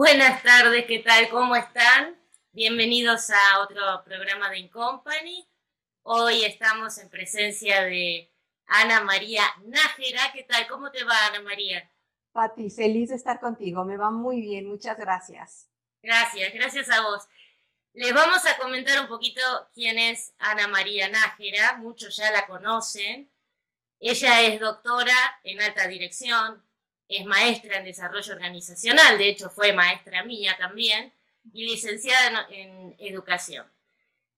Buenas tardes, ¿qué tal? ¿Cómo están? Bienvenidos a otro programa de Incompany. Hoy estamos en presencia de Ana María Nájera. ¿Qué tal? ¿Cómo te va, Ana María? Pati, feliz de estar contigo. Me va muy bien. Muchas gracias. Gracias, gracias a vos. Les vamos a comentar un poquito quién es Ana María Nájera. Muchos ya la conocen. Ella es doctora en alta dirección, es maestra en desarrollo organizacional, de hecho fue maestra mía también, y licenciada en, educación.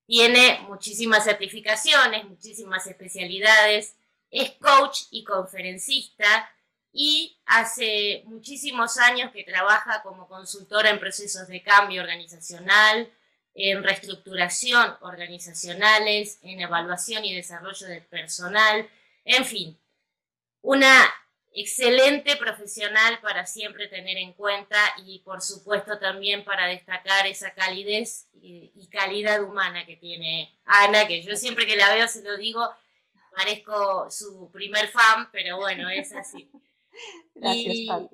Tiene muchísimas certificaciones, muchísimas especialidades, es coach y conferencista y hace muchísimos años que trabaja como consultora en procesos de cambio organizacional, en reestructuración organizacionales, en evaluación y desarrollo del personal, en fin, una excelente profesional para siempre tener en cuenta y por supuesto también para destacar esa calidez y, calidad humana que tiene Ana, que yo siempre que la veo se lo digo, parezco su primer fan, pero bueno, es así. Gracias,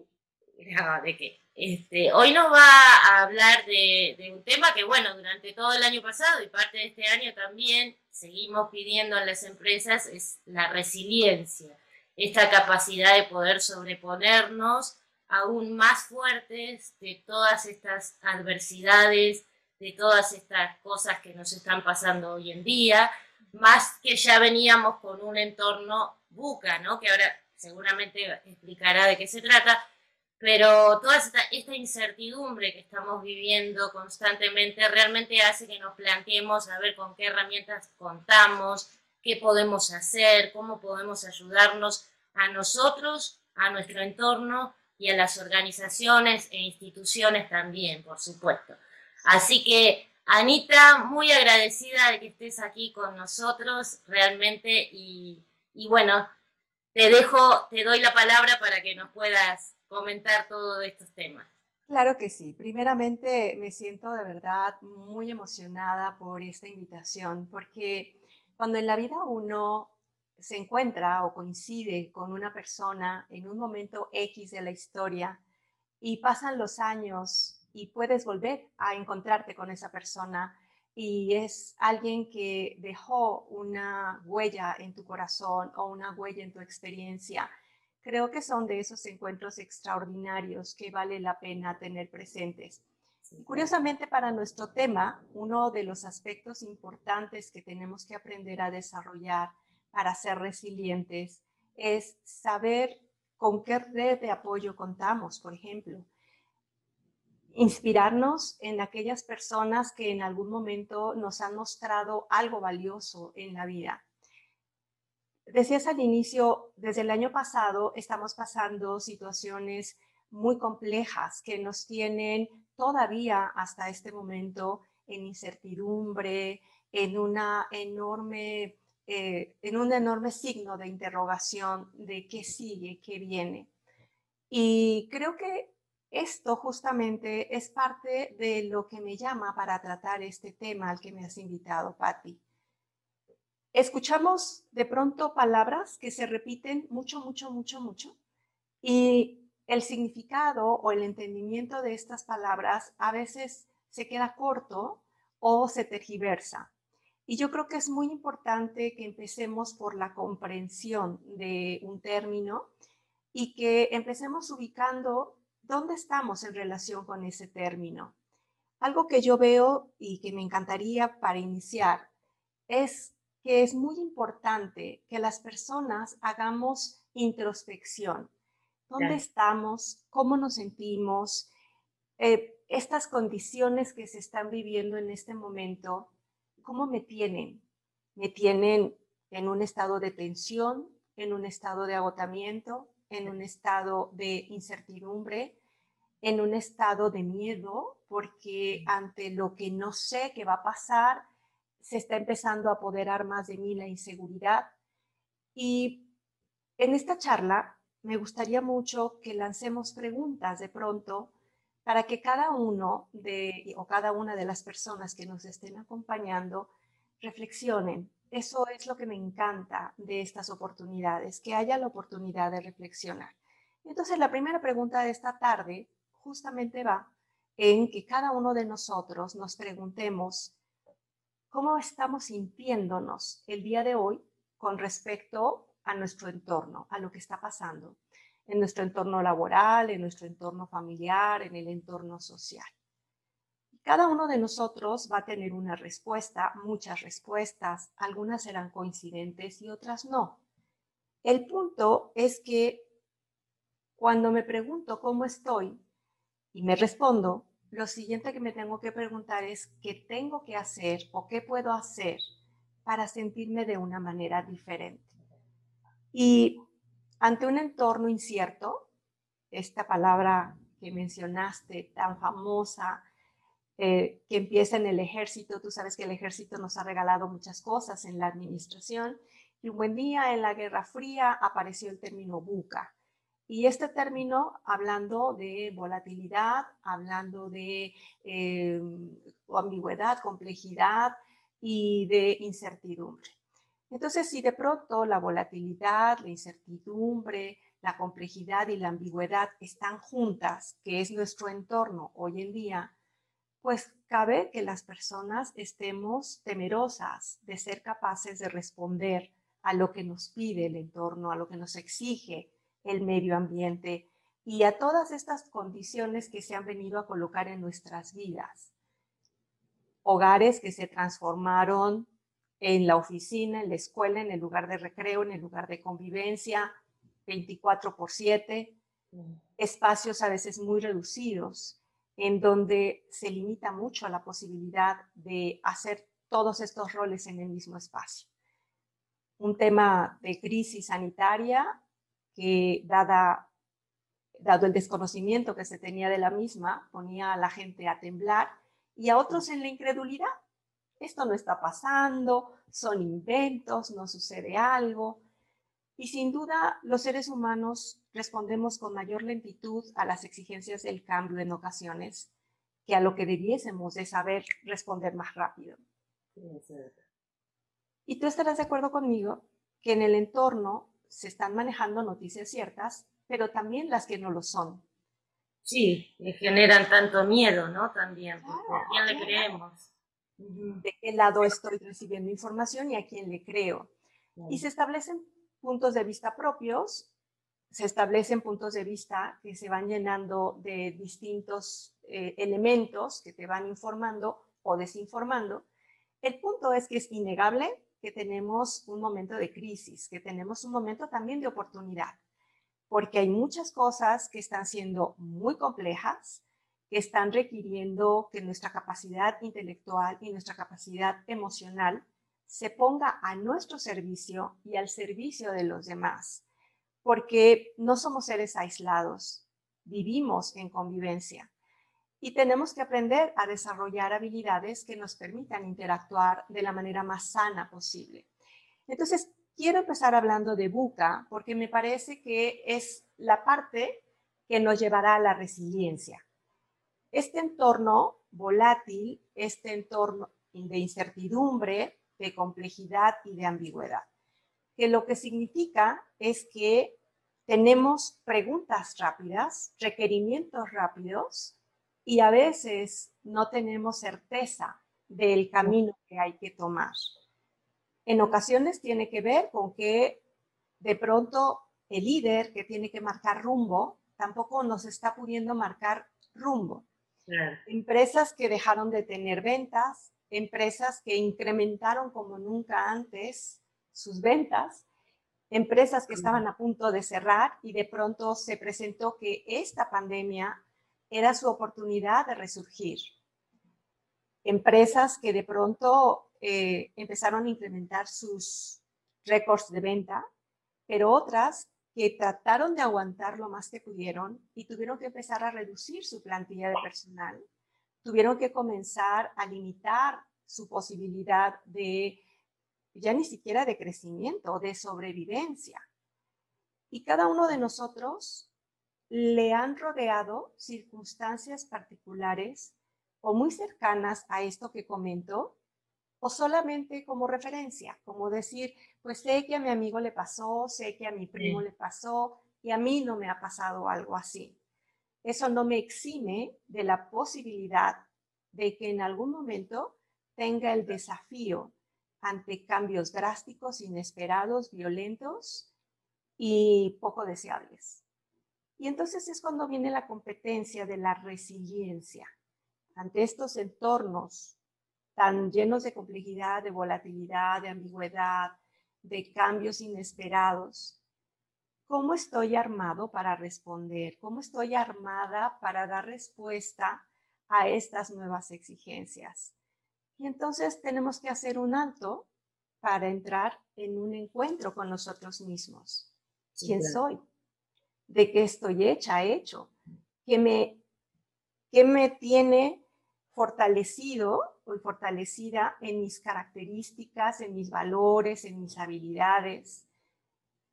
de qué. Este, hoy nos va a hablar de, de, un tema que, bueno, durante todo el año pasado y parte de este año también seguimos pidiendo en las empresas, es la resiliencia esta capacidad de poder sobreponernos aún más fuertes de todas estas adversidades, de todas estas cosas que nos están pasando hoy en día, más que ya veníamos con un entorno buca, ¿no? Que ahora seguramente explicará de qué se trata, pero toda esta, esta, incertidumbre que estamos viviendo constantemente realmente hace que nos planteemos a ver con qué herramientas contamos, qué podemos hacer, cómo podemos ayudarnos a nosotros, a nuestro entorno y a las organizaciones e instituciones también, por supuesto. Así que, Anita, muy agradecida de que estés aquí con nosotros realmente y, y bueno, te dejo, te doy la palabra para que nos puedas comentar todos estos temas. Claro que sí. Primeramente me siento de verdad muy emocionada por esta invitación, porque cuando en la vida uno se encuentra o coincide con una persona en un momento X de la historia y pasan los años y puedes volver a encontrarte con esa persona y es alguien que dejó una huella en tu corazón o una huella en tu experiencia. Creo que son de esos encuentros extraordinarios que vale la pena tener presentes. Curiosamente, para nuestro tema, uno de los aspectos importantes que tenemos que aprender a desarrollar para ser resilientes es saber con qué red de apoyo contamos, por ejemplo. Inspirarnos en aquellas personas que en algún momento nos han mostrado algo valioso en la vida. Decías al inicio, desde el año pasado estamos pasando situaciones muy complejas que nos tienen todavía hasta este momento en incertidumbre, en una enorme, eh, en un enorme signo de interrogación de qué sigue, qué viene. Y creo que esto justamente es parte de lo que me llama para tratar este tema al que me has invitado, Patti. Escuchamos de pronto palabras que se repiten mucho, mucho, mucho, mucho. Y el significado o el entendimiento de estas palabras a veces se queda corto o se tergiversa. Y yo creo que es muy importante que empecemos por la comprensión de un término y que empecemos ubicando dónde estamos en relación con ese término. Algo que yo veo y que me encantaría para iniciar es que es muy importante que las personas hagamos introspección dónde estamos, cómo nos sentimos, eh, estas condiciones que se están viviendo en este momento, cómo me tienen. Me tienen en un estado de tensión, en un estado de agotamiento, en un estado de incertidumbre, en un estado de miedo, porque ante lo que no sé qué va a pasar, se está empezando a apoderar más de mí la inseguridad. Y en esta charla me gustaría mucho que lancemos preguntas de pronto para que cada uno de o cada una de las personas que nos estén acompañando reflexionen. Eso es lo que me encanta de estas oportunidades, que haya la oportunidad de reflexionar. Entonces, la primera pregunta de esta tarde justamente va en que cada uno de nosotros nos preguntemos cómo estamos sintiéndonos el día de hoy con respecto a nuestro entorno, a lo que está pasando en nuestro entorno laboral, en nuestro entorno familiar, en el entorno social. Cada uno de nosotros va a tener una respuesta, muchas respuestas, algunas serán coincidentes y otras no. El punto es que cuando me pregunto cómo estoy y me respondo, lo siguiente que me tengo que preguntar es qué tengo que hacer o qué puedo hacer para sentirme de una manera diferente. Y ante un entorno incierto, esta palabra que mencionaste tan famosa, eh, que empieza en el ejército, tú sabes que el ejército nos ha regalado muchas cosas en la administración, y un buen día en la Guerra Fría apareció el término buca. Y este término, hablando de volatilidad, hablando de eh, ambigüedad, complejidad y de incertidumbre. Entonces, si de pronto la volatilidad, la incertidumbre, la complejidad y la ambigüedad están juntas, que es nuestro entorno hoy en día, pues cabe que las personas estemos temerosas de ser capaces de responder a lo que nos pide el entorno, a lo que nos exige el medio ambiente y a todas estas condiciones que se han venido a colocar en nuestras vidas. Hogares que se transformaron en la oficina, en la escuela, en el lugar de recreo, en el lugar de convivencia, 24 por 7, mm. espacios a veces muy reducidos, en donde se limita mucho la posibilidad de hacer todos estos roles en el mismo espacio. Un tema de crisis sanitaria que, dada, dado el desconocimiento que se tenía de la misma, ponía a la gente a temblar y a otros en la incredulidad esto no está pasando, son inventos, no sucede algo. Y sin duda, los seres humanos respondemos con mayor lentitud a las exigencias del cambio en ocasiones que a lo que debiésemos de saber responder más rápido. Y tú estarás de acuerdo conmigo que en el entorno se están manejando noticias ciertas, pero también las que no lo son. Sí, generan tanto miedo, ¿no? También, porque ¿a quién le creemos? De qué lado estoy recibiendo información y a quién le creo. Y se establecen puntos de vista propios, se establecen puntos de vista que se van llenando de distintos eh, elementos que te van informando o desinformando. El punto es que es innegable que tenemos un momento de crisis, que tenemos un momento también de oportunidad, porque hay muchas cosas que están siendo muy complejas, que están requiriendo que nuestra capacidad intelectual y nuestra capacidad emocional se ponga a nuestro servicio y al servicio de los demás, porque no somos seres aislados, vivimos en convivencia y tenemos que aprender a desarrollar habilidades que nos permitan interactuar de la manera más sana posible. Entonces, quiero empezar hablando de buca porque me parece que es la parte que nos llevará a la resiliencia. Este entorno volátil, este entorno de incertidumbre, de complejidad y de ambigüedad, que lo que significa es que tenemos preguntas rápidas, requerimientos rápidos y a veces no tenemos certeza del camino que hay que tomar. En ocasiones tiene que ver con que de pronto el líder que tiene que marcar rumbo tampoco nos está pudiendo marcar rumbo. Empresas que dejaron de tener ventas, empresas que incrementaron como nunca antes sus ventas, empresas que estaban a punto de cerrar y de pronto se presentó que esta pandemia era su oportunidad de resurgir. Empresas que de pronto eh, empezaron a incrementar sus récords de venta, pero otras que trataron de aguantar lo más que pudieron y tuvieron que empezar a reducir su plantilla de personal, tuvieron que comenzar a limitar su posibilidad de, ya ni siquiera de crecimiento, de sobrevivencia. Y cada uno de nosotros le han rodeado circunstancias particulares o muy cercanas a esto que comento, o solamente como referencia, como decir, pues sé que a mi amigo le pasó, sé que a mi primo le pasó y a mí no me ha pasado algo así. eso no me exime de la posibilidad de que en algún momento tenga el desafío ante cambios drásticos, inesperados, violentos y poco deseables. Y entonces es cuando viene la competencia de la resiliencia ante estos entornos tan llenos de complejidad, de volatilidad, de ambigüedad, de cambios inesperados. ¿Cómo estoy armado para responder? ¿Cómo estoy armada para dar respuesta a estas nuevas exigencias? Y entonces tenemos que hacer un alto para entrar en un encuentro con nosotros mismos. ¿Quién soy? ¿De qué estoy hecha, hecho? ¿Qué me, qué me tiene fortalecido o fortalecida en mis características, en mis valores, en mis habilidades?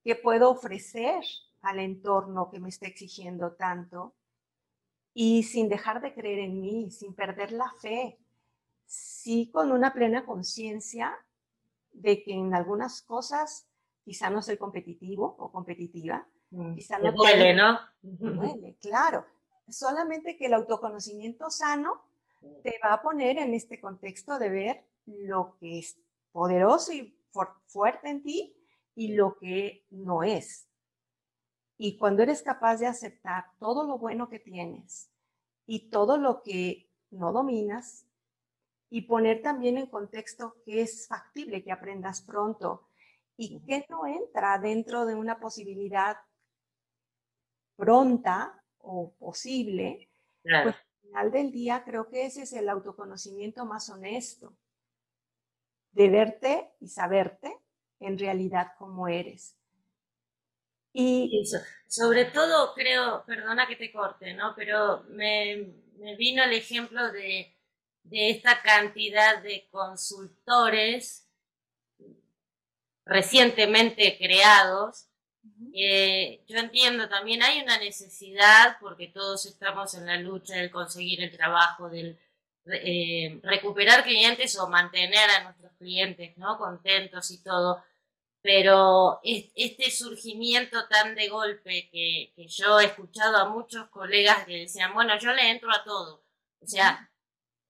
¿Qué puedo ofrecer al entorno que me está exigiendo tanto? Y sin dejar de creer en mí, sin perder la fe, sí con una plena conciencia de que en algunas cosas quizá no soy competitivo o competitiva. Mm, quizá no duele, ¿no? Duele, claro. Solamente que el autoconocimiento sano te va a poner en este contexto de ver lo que es poderoso y fuerte en ti y lo que no es. Y cuando eres capaz de aceptar todo lo bueno que tienes y todo lo que no dominas, y poner también en contexto que es factible que aprendas pronto y que no entra dentro de una posibilidad pronta o posible, pues del día creo que ese es el autoconocimiento más honesto, de verte y saberte en realidad como eres. Y sobre todo creo, perdona que te corte, ¿no? Pero me, me vino el ejemplo de de esta cantidad de consultores recientemente creados. Yo entiendo también hay una necesidad, porque todos estamos en la lucha de conseguir el trabajo, del eh, recuperar clientes o mantener a nuestros clientes ¿no? contentos y todo. Pero este surgimiento tan de golpe que, que yo he escuchado a muchos colegas que decían, bueno, yo le entro a todo. O sea,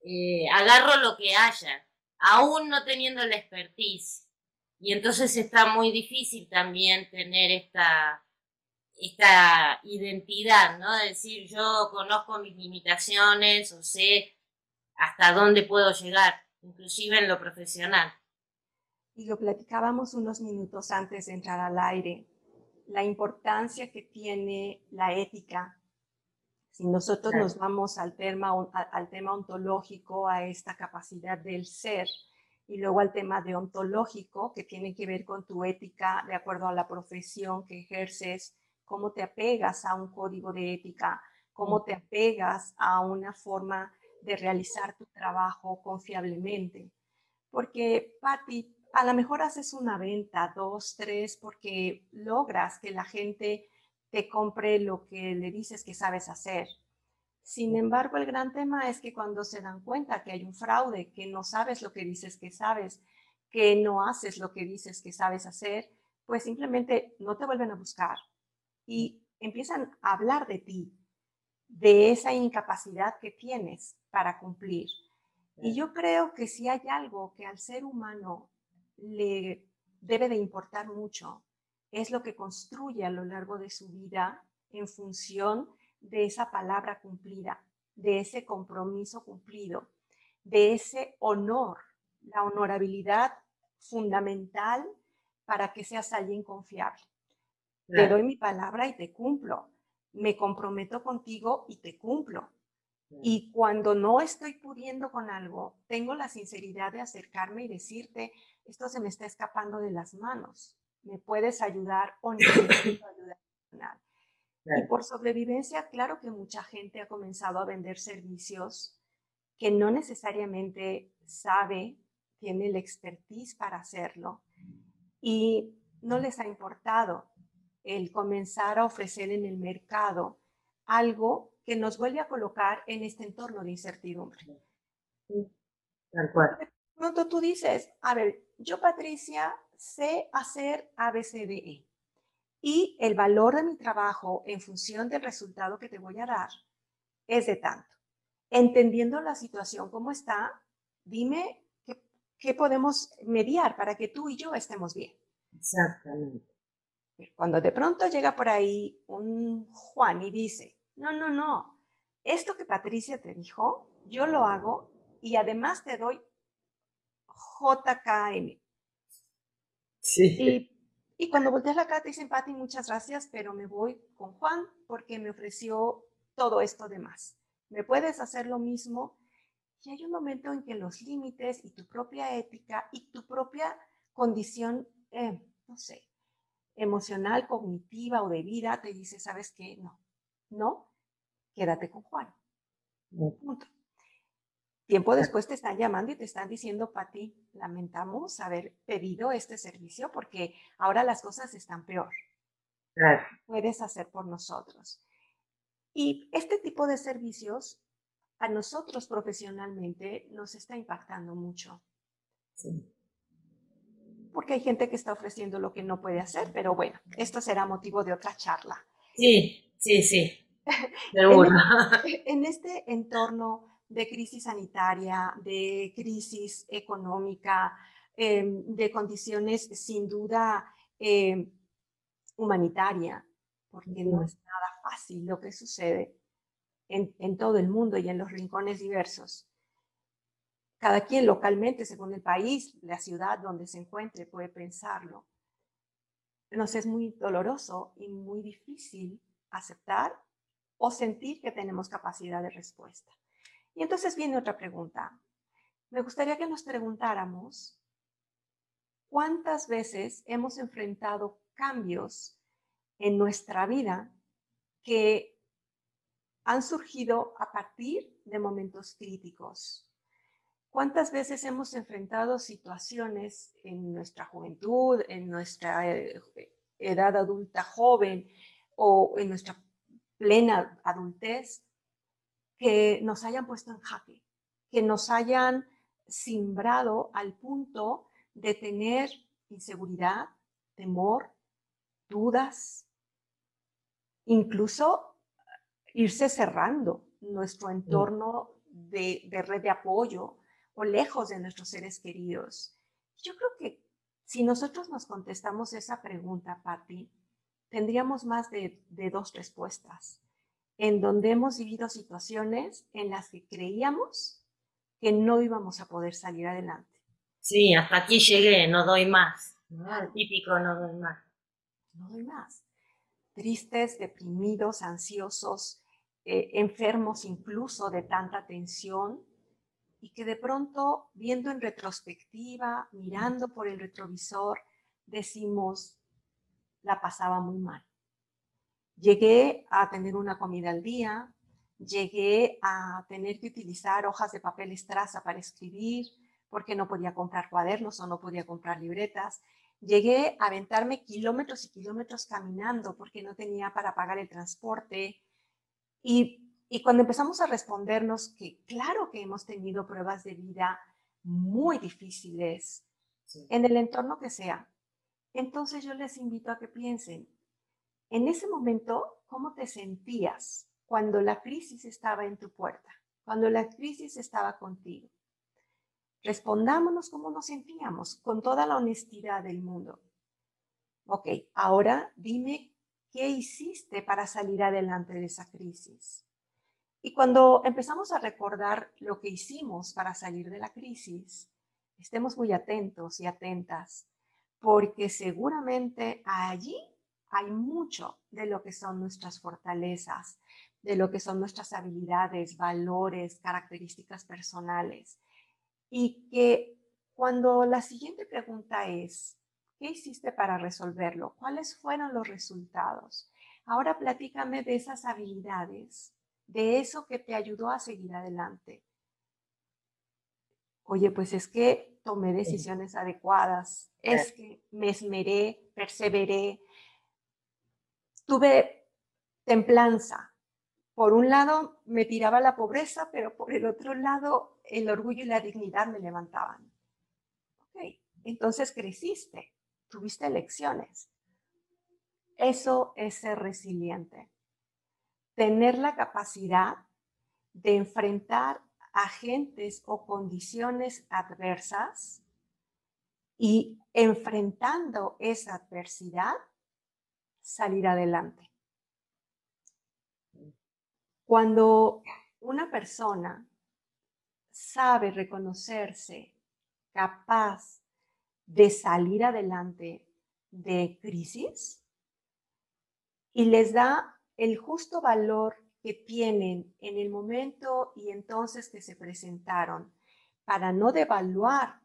eh, agarro lo que haya, aún no teniendo la expertise. Y entonces está muy difícil también tener esta, esta identidad, ¿no? De decir, yo conozco mis limitaciones o sé hasta dónde puedo llegar, inclusive en lo profesional. Y lo platicábamos unos minutos antes de entrar al aire, la importancia que tiene la ética si nosotros nos vamos al tema, al tema ontológico, a esta capacidad del ser, y luego al tema deontológico, que tiene que ver con tu ética de acuerdo a la profesión que ejerces, cómo te apegas a un código de ética, cómo te apegas a una forma de realizar tu trabajo confiablemente. Porque, Patti, a lo mejor haces una venta, dos, tres, porque logras que la gente te compre lo que le dices que sabes hacer. Sin embargo, el gran tema es que cuando se dan cuenta que hay un fraude, que no sabes lo que dices que sabes, que no haces lo que dices que sabes hacer, pues simplemente no te vuelven a buscar y empiezan a hablar de ti, de esa incapacidad que tienes para cumplir. Y yo creo que si hay algo que al ser humano le debe de importar mucho, es lo que construye a lo largo de su vida en función de esa palabra cumplida, de ese compromiso cumplido, de ese honor, la honorabilidad fundamental para que seas alguien confiable. Te doy mi palabra y te cumplo. Me comprometo contigo y te cumplo. Y cuando no estoy pudiendo con algo, tengo la sinceridad de acercarme y decirte, esto se me está escapando de las manos me puedes ayudar o necesito ayuda Y por sobrevivencia, claro que mucha gente ha comenzado a vender servicios que no necesariamente sabe, tiene el expertise para hacerlo y no les ha importado el comenzar a ofrecer en el mercado algo que nos vuelve a colocar en este entorno de incertidumbre. Tal cual. De pronto tú dices, a ver, yo Patricia sé hacer ABCDE. Y el valor de mi trabajo en función del resultado que te voy a dar es de tanto. Entendiendo la situación como está, dime qué, qué podemos mediar para que tú y yo estemos bien. Exactamente. Cuando de pronto llega por ahí un Juan y dice, no, no, no, esto que Patricia te dijo, yo lo hago y además te doy JKM. Sí. Y, cuando volteas la cara te dicen, Pati, muchas gracias, pero me voy con Juan porque me ofreció todo esto de más. ¿Me puedes hacer lo mismo? Y hay un momento en que los límites y tu propia ética y tu propia condición, eh, no sé, emocional, cognitiva o de vida te dice, ¿sabes qué? No, no, quédate con Juan. Punto. Tiempo después te están llamando y te están diciendo, Pati, lamentamos haber pedido este servicio porque ahora las cosas están peor. Puedes hacer por nosotros. Y este tipo de servicios a nosotros profesionalmente nos está impactando mucho. Porque hay gente que está ofreciendo lo que no puede hacer, pero bueno, esto será motivo de otra charla. Sí, sí, sí. en, este entorno de crisis sanitaria, de crisis económica, em, de condiciones sin duda em, humanitaria, porque no es nada fácil lo que sucede en, en, todo el mundo y en los rincones diversos. Cada quien localmente, según el país, la ciudad donde se encuentre, puede pensarlo. Nos es muy doloroso y muy difícil aceptar o sentir que tenemos capacidad de respuesta. Y entonces viene otra pregunta. Me gustaría que nos preguntáramos cuántas veces hemos enfrentado cambios en nuestra vida que han surgido a partir de momentos críticos. ¿Cuántas veces hemos enfrentado situaciones en nuestra juventud, en nuestra eh, edad adulta joven o en nuestra plena adultez que nos hayan puesto en jaque, que nos hayan simbrado al punto de tener inseguridad, temor, dudas, incluso irse cerrando nuestro entorno de, red de apoyo o lejos de nuestros seres queridos. Yo creo que si nosotros nos contestamos esa pregunta, Patti, tendríamos más de dos respuestas en donde hemos vivido situaciones en las que creíamos que no íbamos a poder salir adelante. Sí, hasta aquí llegué, no doy más. típico no doy más. No doy más. Tristes, deprimidos, ansiosos, eh, enfermos incluso de tanta tensión y que de pronto, viendo en retrospectiva, mirando por el retrovisor, decimos, la pasaba muy mal. Llegué a tener una comida al día, llegué a tener que utilizar hojas de papel estraza para escribir porque no podía comprar cuadernos o no podía comprar libretas. Llegué a aventarme kilómetros y kilómetros caminando porque no tenía para pagar el transporte. Y, y cuando empezamos a respondernos que claro que hemos tenido pruebas de vida muy difíciles en el entorno que sea, entonces yo les invito a que piensen, en ese momento, ¿cómo te sentías cuando la crisis estaba en tu puerta? Cuando la crisis estaba contigo. Respondámonos cómo nos sentíamos, con toda la honestidad del mundo. Ok, ahora dime qué hiciste para salir adelante de esa crisis. Y cuando empezamos a recordar lo que hicimos para salir de la crisis, estemos muy atentos y atentas, porque seguramente allí hay mucho de lo que son nuestras fortalezas, de lo que son nuestras habilidades, valores, características personales. Y que cuando la siguiente pregunta es, ¿qué hiciste para resolverlo? ¿Cuáles fueron los resultados? Ahora platícame de esas habilidades, de eso que te ayudó a seguir adelante. Oye, pues es que tomé decisiones adecuadas, es que me esmeré, perseveré, tuve templanza. Por un lado me tiraba la pobreza, pero por el otro lado el orgullo y la dignidad me levantaban. Ok, entonces creciste, tuviste elecciones. Eso es ser resiliente. Tener la capacidad de enfrentar agentes o condiciones adversas y enfrentando esa adversidad, salir adelante. Cuando una persona sabe reconocerse capaz de salir adelante de crisis y les da el justo valor que tienen en el momento y entonces que se presentaron para no devaluar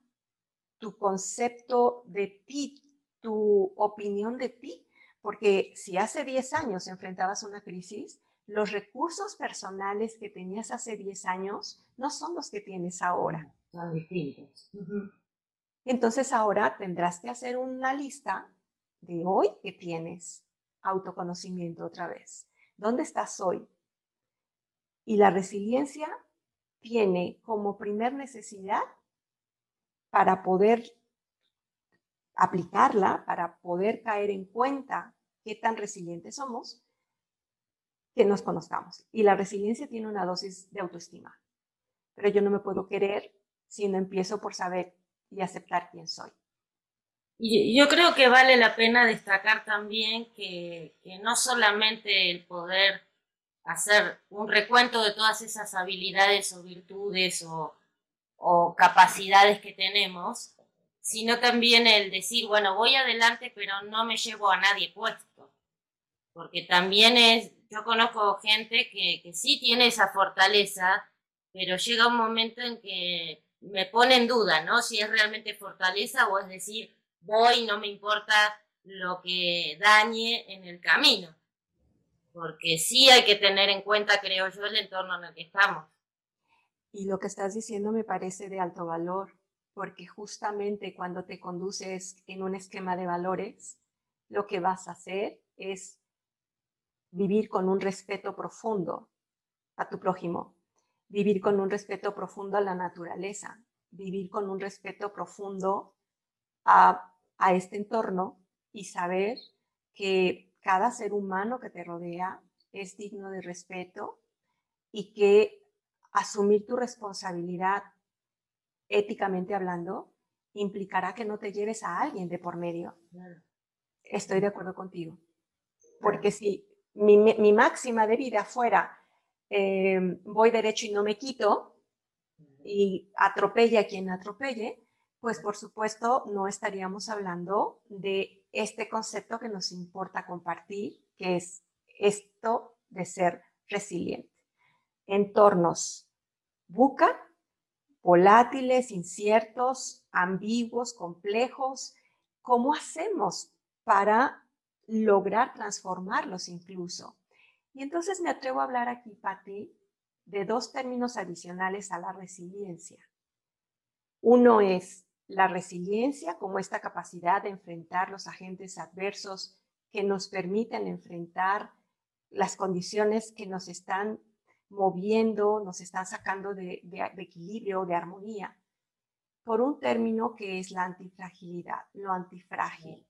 tu concepto de ti, tu opinión de ti, porque si hace 10 años enfrentabas una crisis, los recursos personales que tenías hace 10 años no son los que tienes ahora. Son distintos. Entonces ahora tendrás que hacer una lista de hoy que tienes autoconocimiento otra vez. ¿Dónde estás hoy? Y la resiliencia tiene como primer necesidad para poder aplicarla, para poder caer en cuenta qué tan resilientes somos, que nos conozcamos. Y la resiliencia tiene una dosis de autoestima. Pero yo no me puedo querer si no empiezo por saber y aceptar quién soy. Y yo creo que vale la pena destacar también que, no solamente el poder hacer un recuento de todas esas habilidades o virtudes o, o capacidades que tenemos, sino también el decir, bueno, voy adelante, pero no me llevo a nadie puesto. Porque también es, yo conozco gente que, que sí tiene esa fortaleza, pero llega un momento en que me pone en duda, ¿no? Si es realmente fortaleza o es decir, voy, no me importa lo que dañe en el camino. Porque sí hay que tener en cuenta, creo yo, el entorno en el que estamos. Y lo que estás diciendo me parece de alto valor, porque justamente cuando te conduces en un esquema de valores, lo que vas a hacer es vivir con un respeto profundo a tu prójimo, vivir con un respeto profundo a la naturaleza, vivir con un respeto profundo a, este entorno y saber que cada ser humano que te rodea es digno de respeto y que asumir tu responsabilidad éticamente hablando implicará que no te lleves a alguien de por medio. Estoy de acuerdo contigo. Porque si mi, máxima de vida fuera em, voy derecho y no me quito y atropella a quien atropelle, pues por supuesto no estaríamos hablando de este concepto que nos importa compartir, que es esto de ser resiliente. Entornos buca, volátiles, inciertos, ambiguos, complejos. ¿Cómo hacemos para lograr transformarlos incluso. Y entonces me atrevo a hablar aquí, Patti, de dos términos adicionales a la resiliencia. Uno es la resiliencia como esta capacidad de enfrentar los agentes adversos que nos permiten enfrentar las condiciones que nos están moviendo, nos están sacando de, de, de equilibrio, de armonía, por un término que es la antifragilidad, lo antifrágil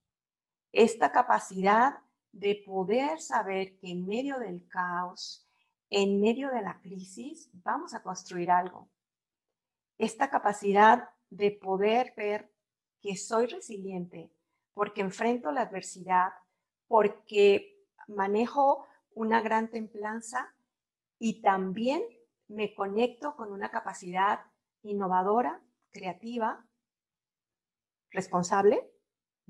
esta capacidad de poder saber que en medio del caos, en medio de la crisis, vamos a construir algo. Esta capacidad de poder ver que soy resiliente porque enfrento la adversidad, porque manejo una gran templanza y también me conecto con una capacidad innovadora, creativa, responsable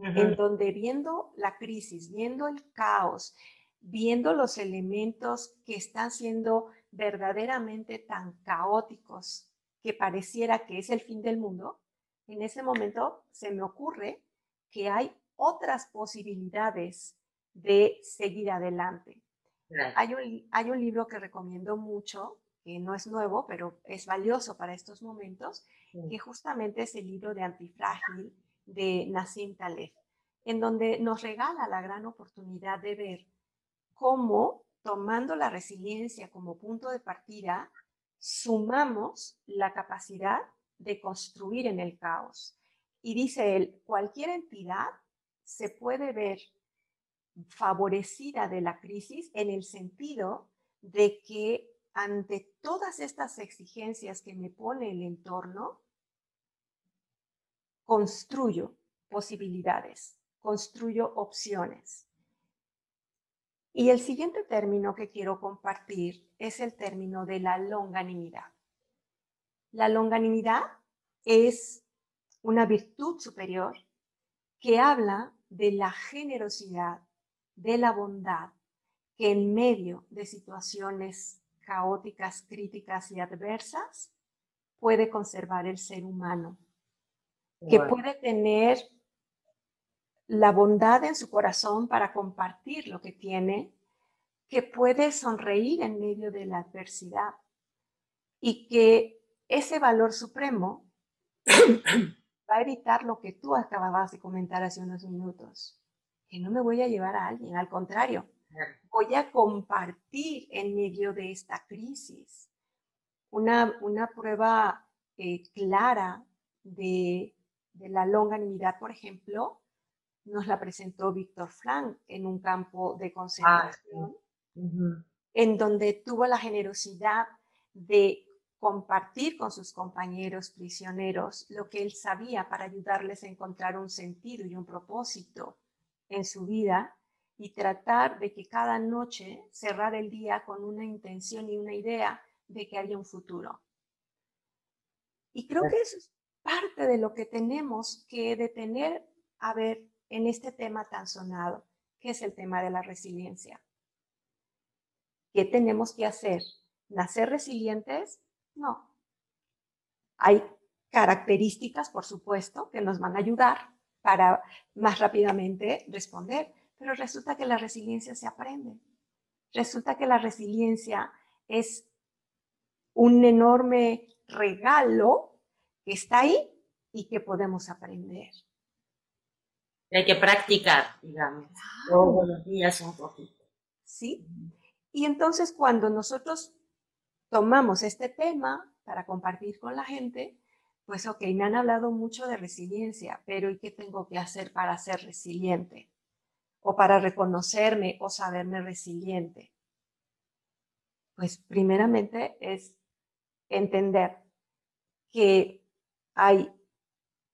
en donde viendo la crisis, viendo el caos, viendo los elementos que están siendo verdaderamente tan caóticos que pareciera que es el fin del mundo, en ese momento se me ocurre que hay otras posibilidades de seguir adelante. Hay, un, hay un libro que recomiendo mucho, que no es nuevo, pero es valioso para estos momentos, que justamente es el libro de Antifrágil de Nassim Taleb, en donde nos regala la gran oportunidad de ver cómo, tomando la resiliencia como punto de partida, sumamos la capacidad de construir en el caos. Y dice él, cualquier entidad se puede ver favorecida de la crisis en el sentido de que ante todas estas exigencias que me pone el entorno, construyo posibilidades, construyo opciones. Y el siguiente término que quiero compartir es el término de la longanimidad. La longanimidad es una virtud superior que habla de la generosidad, de la bondad, que en medio de situaciones caóticas, críticas y adversas puede conservar el ser humano, que puede tener la bondad en su corazón para compartir lo que tiene, que puede sonreír en medio de la adversidad y que ese valor supremo va a evitar lo que tú acababas de comentar hace unos minutos, que no me voy a llevar a alguien, al contrario, voy a compartir en medio de esta crisis. Una, una prueba eh, clara de, de, la longanimidad, por ejemplo, nos la presentó Víctor Frank en un campo de ah, concentración, en donde tuvo la generosidad de compartir con sus compañeros prisioneros lo que él sabía para ayudarles a encontrar un sentido y un propósito en su vida y tratar de que cada noche cerrar el día con una intención y una idea de que haya un futuro. Y creo que eso es parte de lo que tenemos que detener a ver en este tema tan sonado, que es el tema de la resiliencia. ¿Qué tenemos que hacer? ¿Nacer resilientes? No. Hay características, por supuesto, que nos van a ayudar para más rápidamente responder, pero resulta que la resiliencia se aprende. Resulta que la resiliencia es un enorme regalo que está ahí y que podemos aprender. Hay que practicar, digamos, todos los días un poquito. Sí. Y entonces cuando nosotros tomamos este tema para compartir con la gente, pues ok, me han hablado mucho de resiliencia, pero ¿y qué tengo que hacer para ser resiliente? O para reconocerme o saberme resiliente. Pues primeramente es entender que hay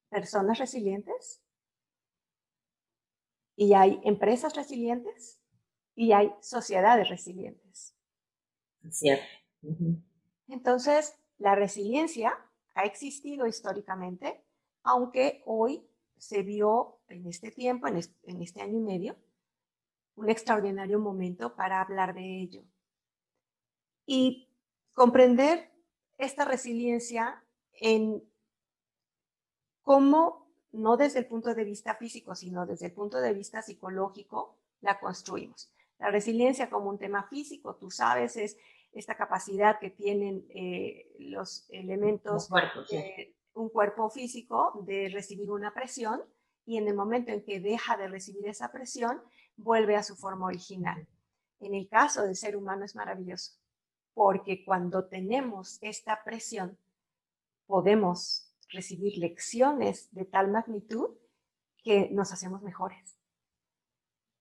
personas resilientes y hay empresas resilientes y hay sociedades resilientes. Cierto. Entonces, la resiliencia ha existido históricamente, aunque hoy se vio en este tiempo, en este, año y medio, un extraordinario momento para hablar de ello. Y comprender esta resiliencia en cómo no desde el punto de vista físico, sino desde el punto de vista psicológico, la construimos. La resiliencia como un tema físico, tú sabes, es esta capacidad que tienen eh, los elementos de un cuerpo físico de recibir una presión y en el momento en que deja de recibir esa presión, vuelve a su forma original. En el caso del ser humano es maravilloso, porque cuando tenemos esta presión, podemos recibir lecciones de tal magnitud que nos hacemos mejores.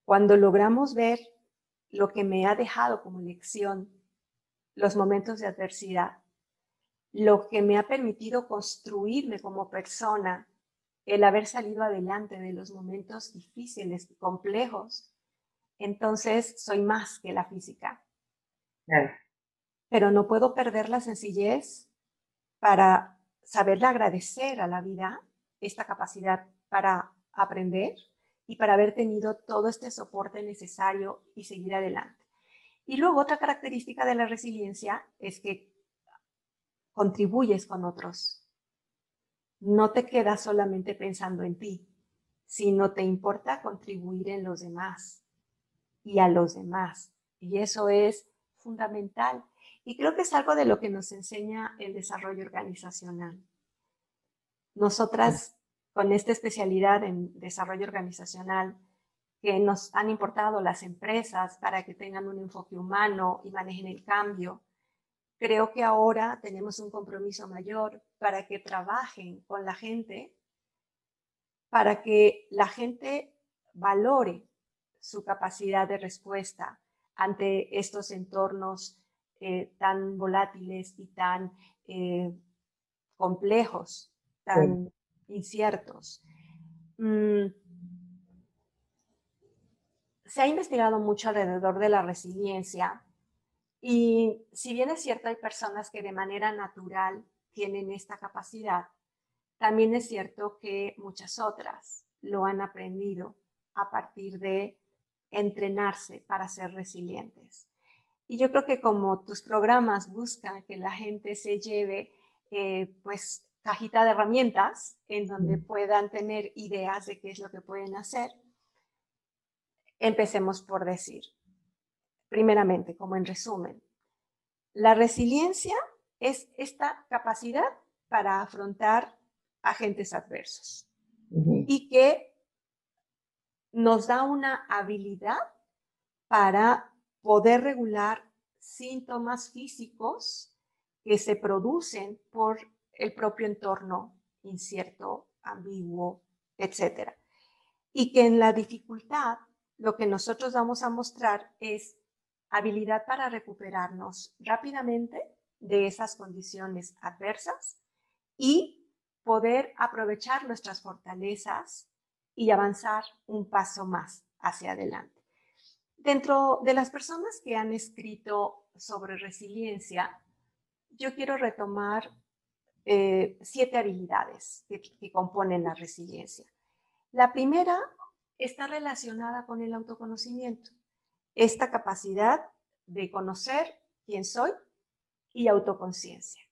Cuando logramos ver lo que me ha dejado como lección los momentos de adversidad, lo que me ha permitido construirme como persona, el haber salido adelante de los momentos difíciles y complejos, entonces soy más que la física. Pero no puedo perder la sencillez para saberle agradecer a la vida esta capacidad para aprender y para haber tenido todo este soporte necesario y seguir adelante. Y luego otra característica de la resiliencia es que contribuyes con otros. No te quedas solamente pensando en ti, sino te importa contribuir en los demás y a los demás. Y eso es fundamental. Y creo que es algo de lo que nos enseña el desarrollo organizacional. Nosotras, con esta especialidad en desarrollo organizacional, que nos han importado las empresas para que tengan un enfoque humano y manejen el cambio, creo que ahora tenemos un compromiso mayor para que trabajen con la gente, para que la gente valore su capacidad de respuesta ante estos entornos eh, tan volátiles y tan eh, complejos, tan inciertos. Mm, se ha investigado mucho alrededor de la resiliencia y si bien es cierto, hay personas que de manera natural tienen esta capacidad, también es cierto que muchas otras lo han aprendido a partir de entrenarse para ser resilientes. Y yo creo que como tus programas buscan que la gente se lleve eh, pues cajita de herramientas en donde puedan tener ideas de qué es lo que pueden hacer, empecemos por decir, primeramente, como en resumen, la resiliencia es esta capacidad para afrontar agentes adversos y que nos da una habilidad para poder regular síntomas físicos que se producen por el propio entorno incierto, ambiguo, etc. Y que en la dificultad lo que nosotros vamos a mostrar es habilidad para recuperarnos rápidamente de esas condiciones adversas y poder aprovechar nuestras fortalezas y avanzar un paso más hacia adelante. Dentro de las personas que han escrito sobre resiliencia, yo quiero retomar eh, siete habilidades que, que componen la resiliencia. La primera está relacionada con el autoconocimiento, esta capacidad de conocer quién soy y autoconciencia.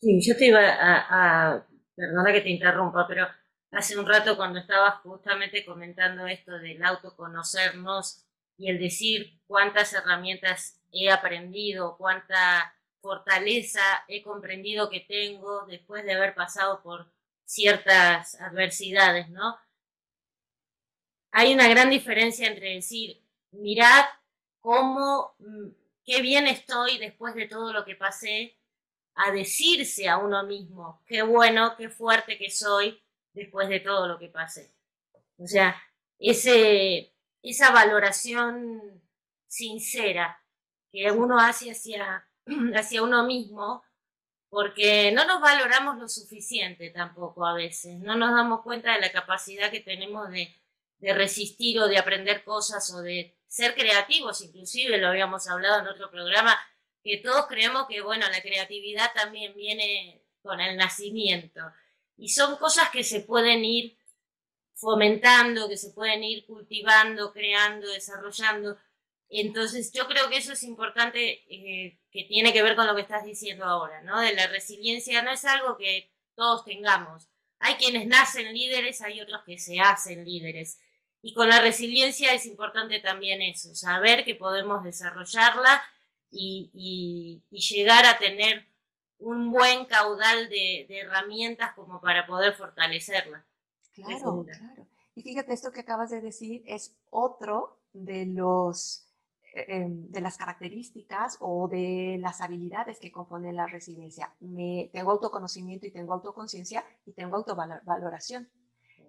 Sí, yo te iba a, a, perdona que te interrumpa, pero hace un rato cuando estabas justamente comentando esto del autoconocernos y el decir cuántas herramientas he aprendido, cuánta fortaleza he comprendido que tengo después de haber pasado por ciertas adversidades, ¿no? Hay una gran diferencia entre decir, mirad cómo, mm, qué bien estoy después de todo lo que pasé, a decirse a uno mismo, qué bueno, qué fuerte que soy, después de todo lo que pasé. O sea, ese, esa valoración sincera que uno hace hacia, hacia uno mismo, porque no nos valoramos lo suficiente tampoco a veces, no nos damos cuenta de la capacidad que tenemos de, de resistir o de aprender cosas o de ser creativos, inclusive lo habíamos hablado en otro programa, que todos creemos que, bueno, la creatividad también viene con el nacimiento. Y son cosas que se pueden ir fomentando, que se pueden ir cultivando, creando, desarrollando. Entonces yo creo que eso es importante, eh, que tiene que ver con lo que estás diciendo ahora, ¿no? De la resiliencia no es algo que todos tengamos. Hay quienes nacen líderes, hay otros que se hacen líderes. Y con la resiliencia es importante también eso, saber que podemos desarrollarla y, y llegar a tener un buen caudal de, herramientas como para poder fortalecerla. Claro, claro. Y fíjate, esto que acabas de decir es otro de los eh, em, de las características o de las habilidades que componen la resiliencia. Me, tengo autoconocimiento y tengo autoconciencia y tengo autovaloración.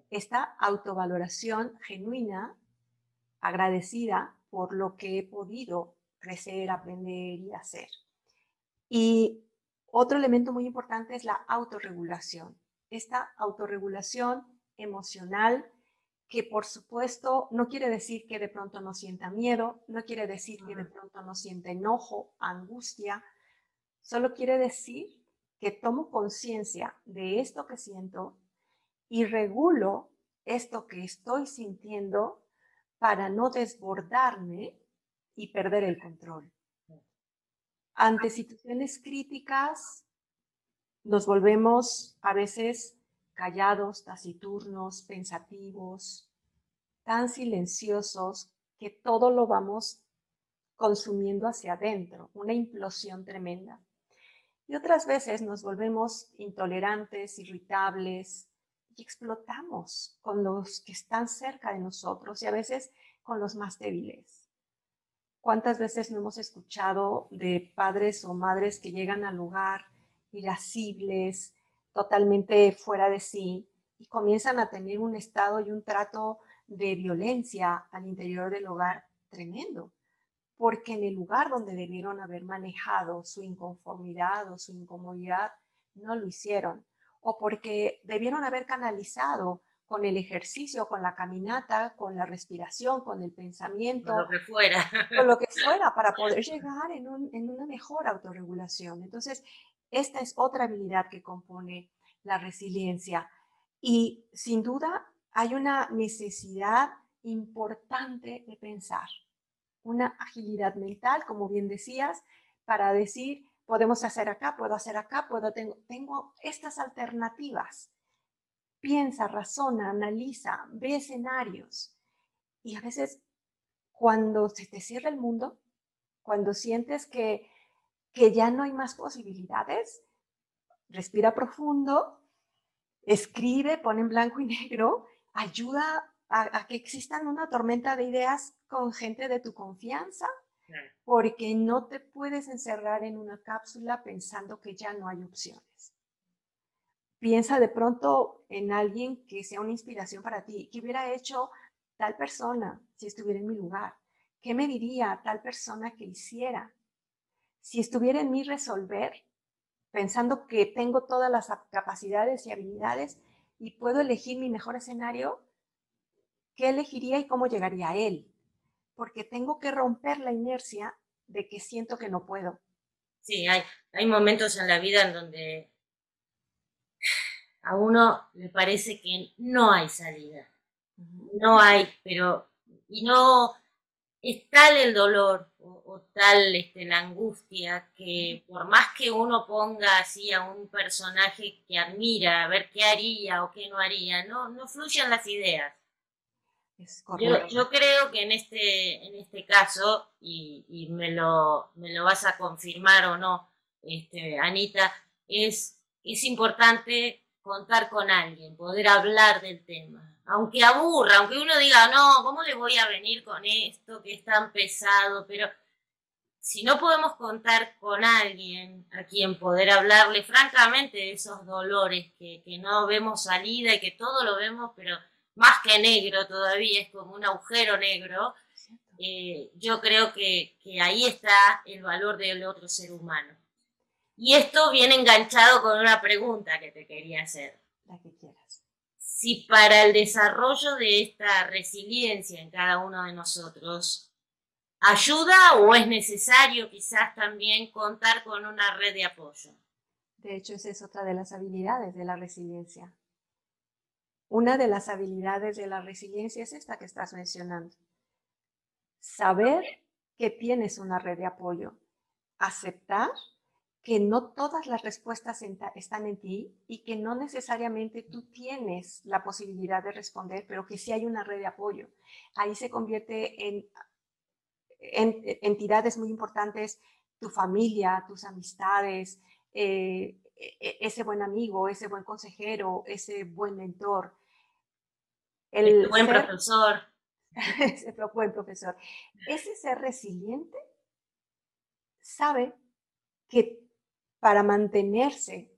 Esta autovaloración genuina, agradecida por lo que he podido crecer, aprender y hacer. Y otro elemento muy importante es la autorregulación. Esta autorregulación emocional que por supuesto no quiere decir que de pronto no sienta miedo, no quiere decir que de pronto no sienta enojo, angustia, solo quiere decir que tomo conciencia de esto que siento y regulo esto que estoy sintiendo para no desbordarme y perder el control. Ante situaciones críticas, nos volvemos a veces callados, taciturnos, pensativos, tan silenciosos que todo lo vamos consumiendo hacia adentro, una implosión tremenda. Y otras veces nos volvemos intolerantes, irritables y explotamos con los que están cerca de nosotros y a veces con los más débiles. ¿Cuántas veces no hemos escuchado de padres o madres que llegan al lugar irascibles, totalmente fuera de sí, y comienzan a tener un estado y un trato de violencia al interior del hogar tremendo? porque en el lugar donde debieron haber manejado su inconformidad o su incomodidad, no lo hicieron, o porque debieron haber canalizado con el ejercicio, con la caminata, con la respiración, con el pensamiento, con lo que fuera, con lo que fuera, para poder llegar en, en una mejor autorregulación. Entonces, esta es otra habilidad que compone la resiliencia. Y sin duda hay una necesidad importante de pensar, una agilidad mental, como bien decías, para decir, podemos hacer acá, puedo hacer acá, puedo, tengo, tengo estas alternativas. Piensa, razona, analiza, ve escenarios. Y a veces cuando se te cierra el mundo, cuando sientes que, que ya no hay más posibilidades, respira profundo, escribe, pone en blanco y negro, ayuda a, que existan una tormenta de ideas con gente de tu confianza, porque no te puedes encerrar en una cápsula pensando que ya no hay opciones. Piensa de pronto en alguien que sea una inspiración para ti, que hubiera hecho tal persona si estuviera en mi lugar, qué me diría tal persona que hiciera. Si estuviera en mí resolver, pensando que tengo todas las capacidades y habilidades y puedo elegir mi mejor escenario, ¿qué elegiría y cómo llegaría a él? Porque tengo que romper la inercia de que siento que no puedo. Sí, hay, hay momentos en la vida en donde a uno le parece que no hay salida. No hay, pero y no es tal el dolor o, tal este, la angustia que por más que uno ponga así a un personaje que admira, a ver qué haría o qué no haría, no, no fluyen las ideas. Yo, yo, creo que en este, en este caso, y, y, me, lo, me lo vas a confirmar o no, este, Anita, es, es importante contar con alguien, poder hablar del tema aunque aburra, aunque uno diga, no, ¿cómo le voy a venir con esto que es tan pesado? Pero si no podemos contar con alguien a quien poder hablarle francamente de esos dolores que, no vemos salida y que todo lo vemos, pero más que negro todavía, es como un agujero negro, eh, yo creo que, que ahí está el valor del otro ser humano. Y esto viene enganchado con una pregunta que te quería hacer. Si para el desarrollo de esta resiliencia en cada uno de nosotros ayuda o es necesario quizás también contar con una red de apoyo. De hecho, esa es otra de las habilidades de la resiliencia. Una de las habilidades de la resiliencia es esta que estás mencionando. Saber que tienes una red de apoyo, aceptar que no todas las respuestas están en ti y que no necesariamente tú tienes la posibilidad de responder, pero que sí hay una red de apoyo. Ahí se convierte en, entidades muy importantes, tu familia, tus amistades, eh, e, ese buen amigo, ese buen consejero, ese buen mentor. El buen profesor. ese buen profesor. Ese ser resiliente sabe que para mantenerse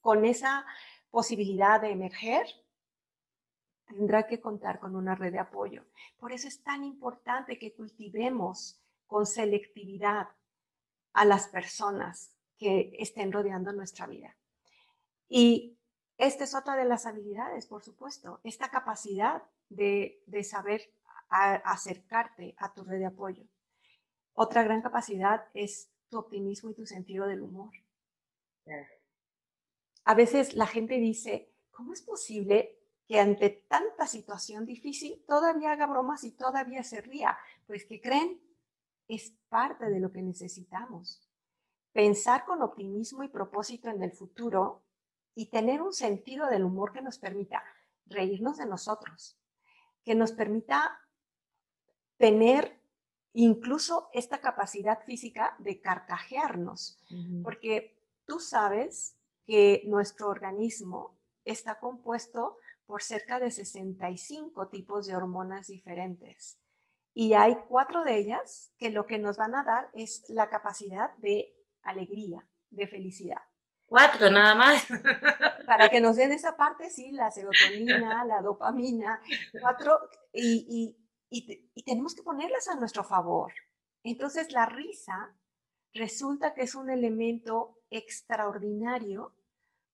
con esa posibilidad de emerger, tendrá que contar con una red de apoyo. Por eso es tan importante que cultivemos con selectividad a las personas que estén rodeando nuestra vida. Y esta es otra de las habilidades, por supuesto, esta capacidad de, saber acercarte a tu red de apoyo. Otra gran capacidad es tu optimismo y tu sentido del humor. A veces la gente dice, ¿cómo es posible que ante tanta situación difícil todavía haga bromas y todavía se ría? Pues que creen, es parte de lo que necesitamos. Pensar con optimismo y propósito en el futuro y tener un sentido del humor que nos permita reírnos de nosotros, que nos permita tener incluso esta capacidad física de carcajearnos, porque Tú sabes que nuestro organismo está compuesto por cerca de 65 tipos de hormonas diferentes. Y hay cuatro de ellas que lo que nos van a dar es la capacidad de alegría, de felicidad. Cuatro nada más. Para que nos den esa parte, sí, la serotonina, la dopamina, cuatro, y, y tenemos que ponerlas a nuestro favor. Entonces la risa resulta que es un elemento extraordinario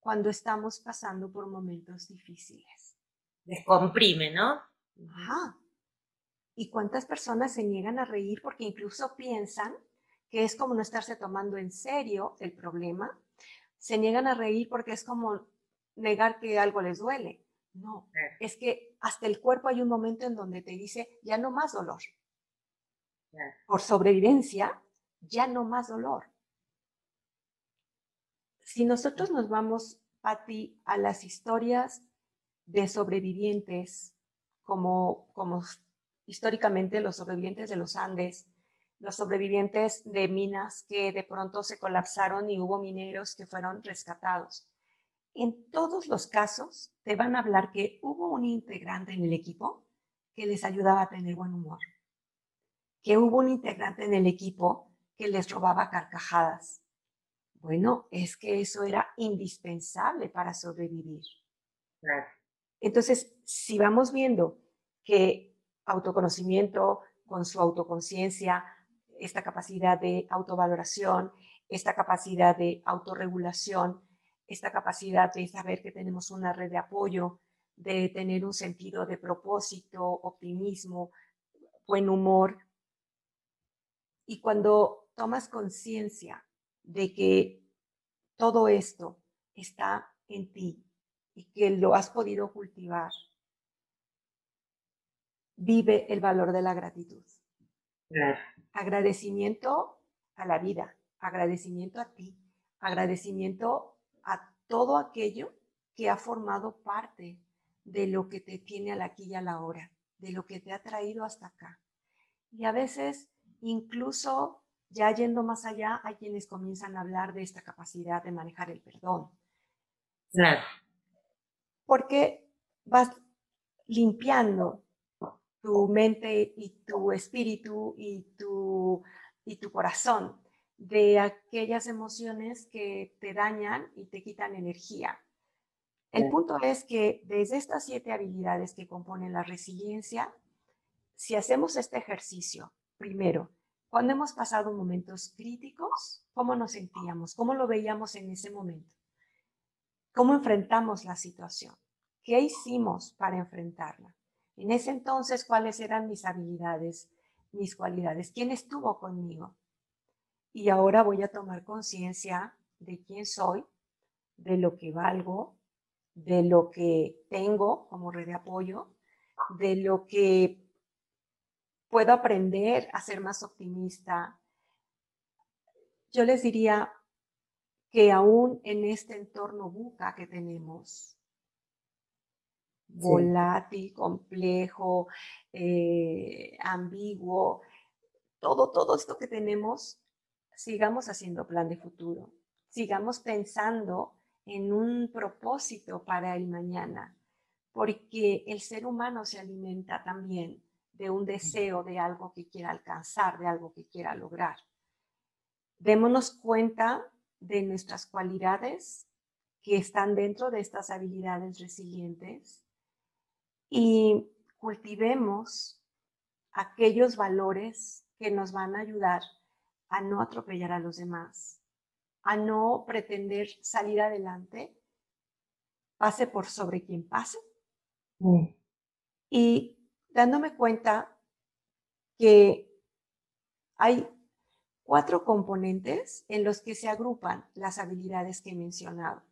cuando estamos pasando por momentos difíciles. Descomprime, ¿no? Ajá. ¿Y cuántas personas se niegan a reír porque incluso piensan que es como no estarse tomando en serio el problema? Se niegan a reír porque es como negar que algo les duele. No, es que hasta el cuerpo hay un momento en donde te dice, ya no más dolor. Por sobrevivencia, ya no más dolor. Si nosotros nos vamos, Patti, a las historias de sobrevivientes, como, como históricamente los sobrevivientes de los Andes, los sobrevivientes de minas que de pronto se colapsaron y hubo mineros que fueron rescatados. En todos los casos te van a hablar que hubo un integrante en el equipo que les ayudaba a tener buen humor, que hubo un integrante en el equipo que les robaba carcajadas. Bueno, es que eso era indispensable para sobrevivir. Entonces, si vamos viendo que autoconocimiento con su autoconciencia, esta capacidad de autovaloración, esta capacidad de autorregulación, esta capacidad de saber que tenemos una red de apoyo, de tener un sentido de propósito, optimismo, buen humor. Y cuando tomas conciencia de que todo esto está en ti y que lo has podido cultivar, vive el valor de la gratitud. Agradecimiento a la vida, agradecimiento a ti, agradecimiento a todo aquello que ha formado parte de lo que te tiene al aquí y a la hora, de lo que te ha traído hasta acá. Y a veces, incluso ya yendo más allá, hay quienes comienzan a hablar de esta capacidad de manejar el perdón. Claro. Porque vas limpiando tu mente y tu espíritu y tu, y tu corazón de aquellas emociones que te dañan y te quitan energía. El punto es que desde estas siete habilidades que componen la resiliencia, si hacemos este ejercicio, primero, cuando hemos pasado momentos críticos, ¿cómo nos sentíamos? ¿Cómo lo veíamos en ese momento? ¿Cómo enfrentamos la situación? ¿Qué hicimos para enfrentarla? En ese entonces, ¿cuáles eran mis habilidades, mis cualidades? ¿Quién estuvo conmigo? y ahora voy a tomar conciencia de quién soy, de lo que valgo, de lo que tengo como red de apoyo, de lo que puedo aprender a ser más optimista. Yo les diría que aún en este entorno buca que tenemos, volátil, complejo, eh, ambiguo, todo, todo esto que tenemos, sigamos haciendo plan de futuro, sigamos pensando en un propósito para el mañana, porque el ser humano se alimenta también de un deseo de algo que quiera alcanzar, de algo que quiera lograr. Démonos cuenta de nuestras cualidades que están dentro de estas habilidades resilientes y cultivemos aquellos valores que nos van a ayudar a no atropellar a los demás, a no pretender salir adelante, pase por sobre quien pase. Mm. Y dándome cuenta que hay cuatro componentes en los que se agrupan las habilidades que he mencionado.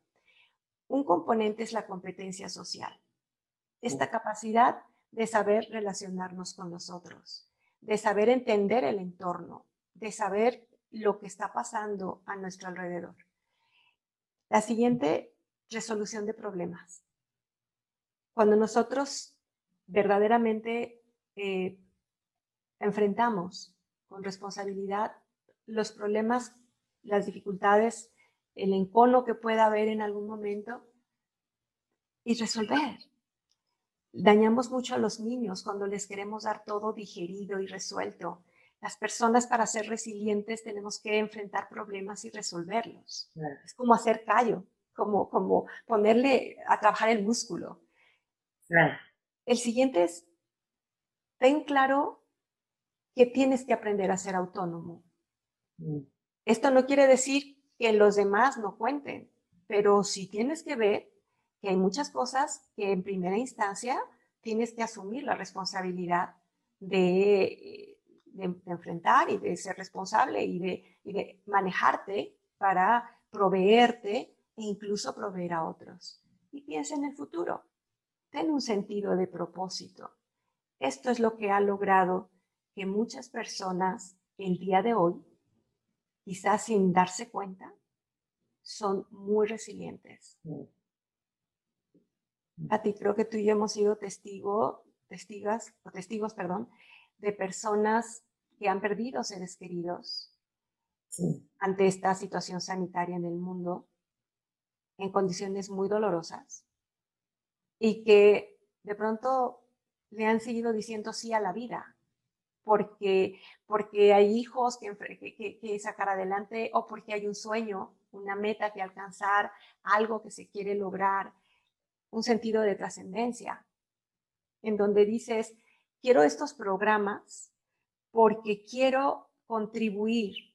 Un componente es la competencia social, esta capacidad de saber relacionarnos con los otros, de saber entender el entorno, de saber lo que está pasando a nuestro alrededor. La siguiente, resolución de problemas. Cuando nosotros verdaderamente eh, enfrentamos con responsabilidad los problemas, las dificultades, el encono que pueda haber en algún momento y resolver. Dañamos mucho a los niños cuando les queremos dar todo digerido y resuelto las personas para ser resilientes tenemos que enfrentar problemas y resolverlos. Es como hacer callo, como, como ponerle a trabajar el músculo. El siguiente es, ten claro que tienes que aprender a ser autónomo. Mm. Esto no quiere decir que los demás no cuenten, pero sí tienes que ver que hay muchas cosas que en primera instancia tienes que asumir la responsabilidad de, enfrentar y de ser responsable y de, y de manejarte para proveerte e incluso proveer a otros. Y piensa en el futuro. Ten un sentido de propósito. Esto es lo que ha logrado que muchas personas el día de hoy, quizás sin darse cuenta, son muy resilientes. A ti creo que tú y yo hemos sido testigo, testigas, o testigos, perdón, de personas que han perdido seres queridos ante esta situación sanitaria en el mundo en condiciones muy dolorosas y que de pronto le han seguido diciendo sí a la vida porque, porque hay hijos que, que, que sacar adelante o porque hay un sueño, una meta que alcanzar, algo que se quiere lograr, un sentido de trascendencia, en donde dices, quiero estos programas porque quiero contribuir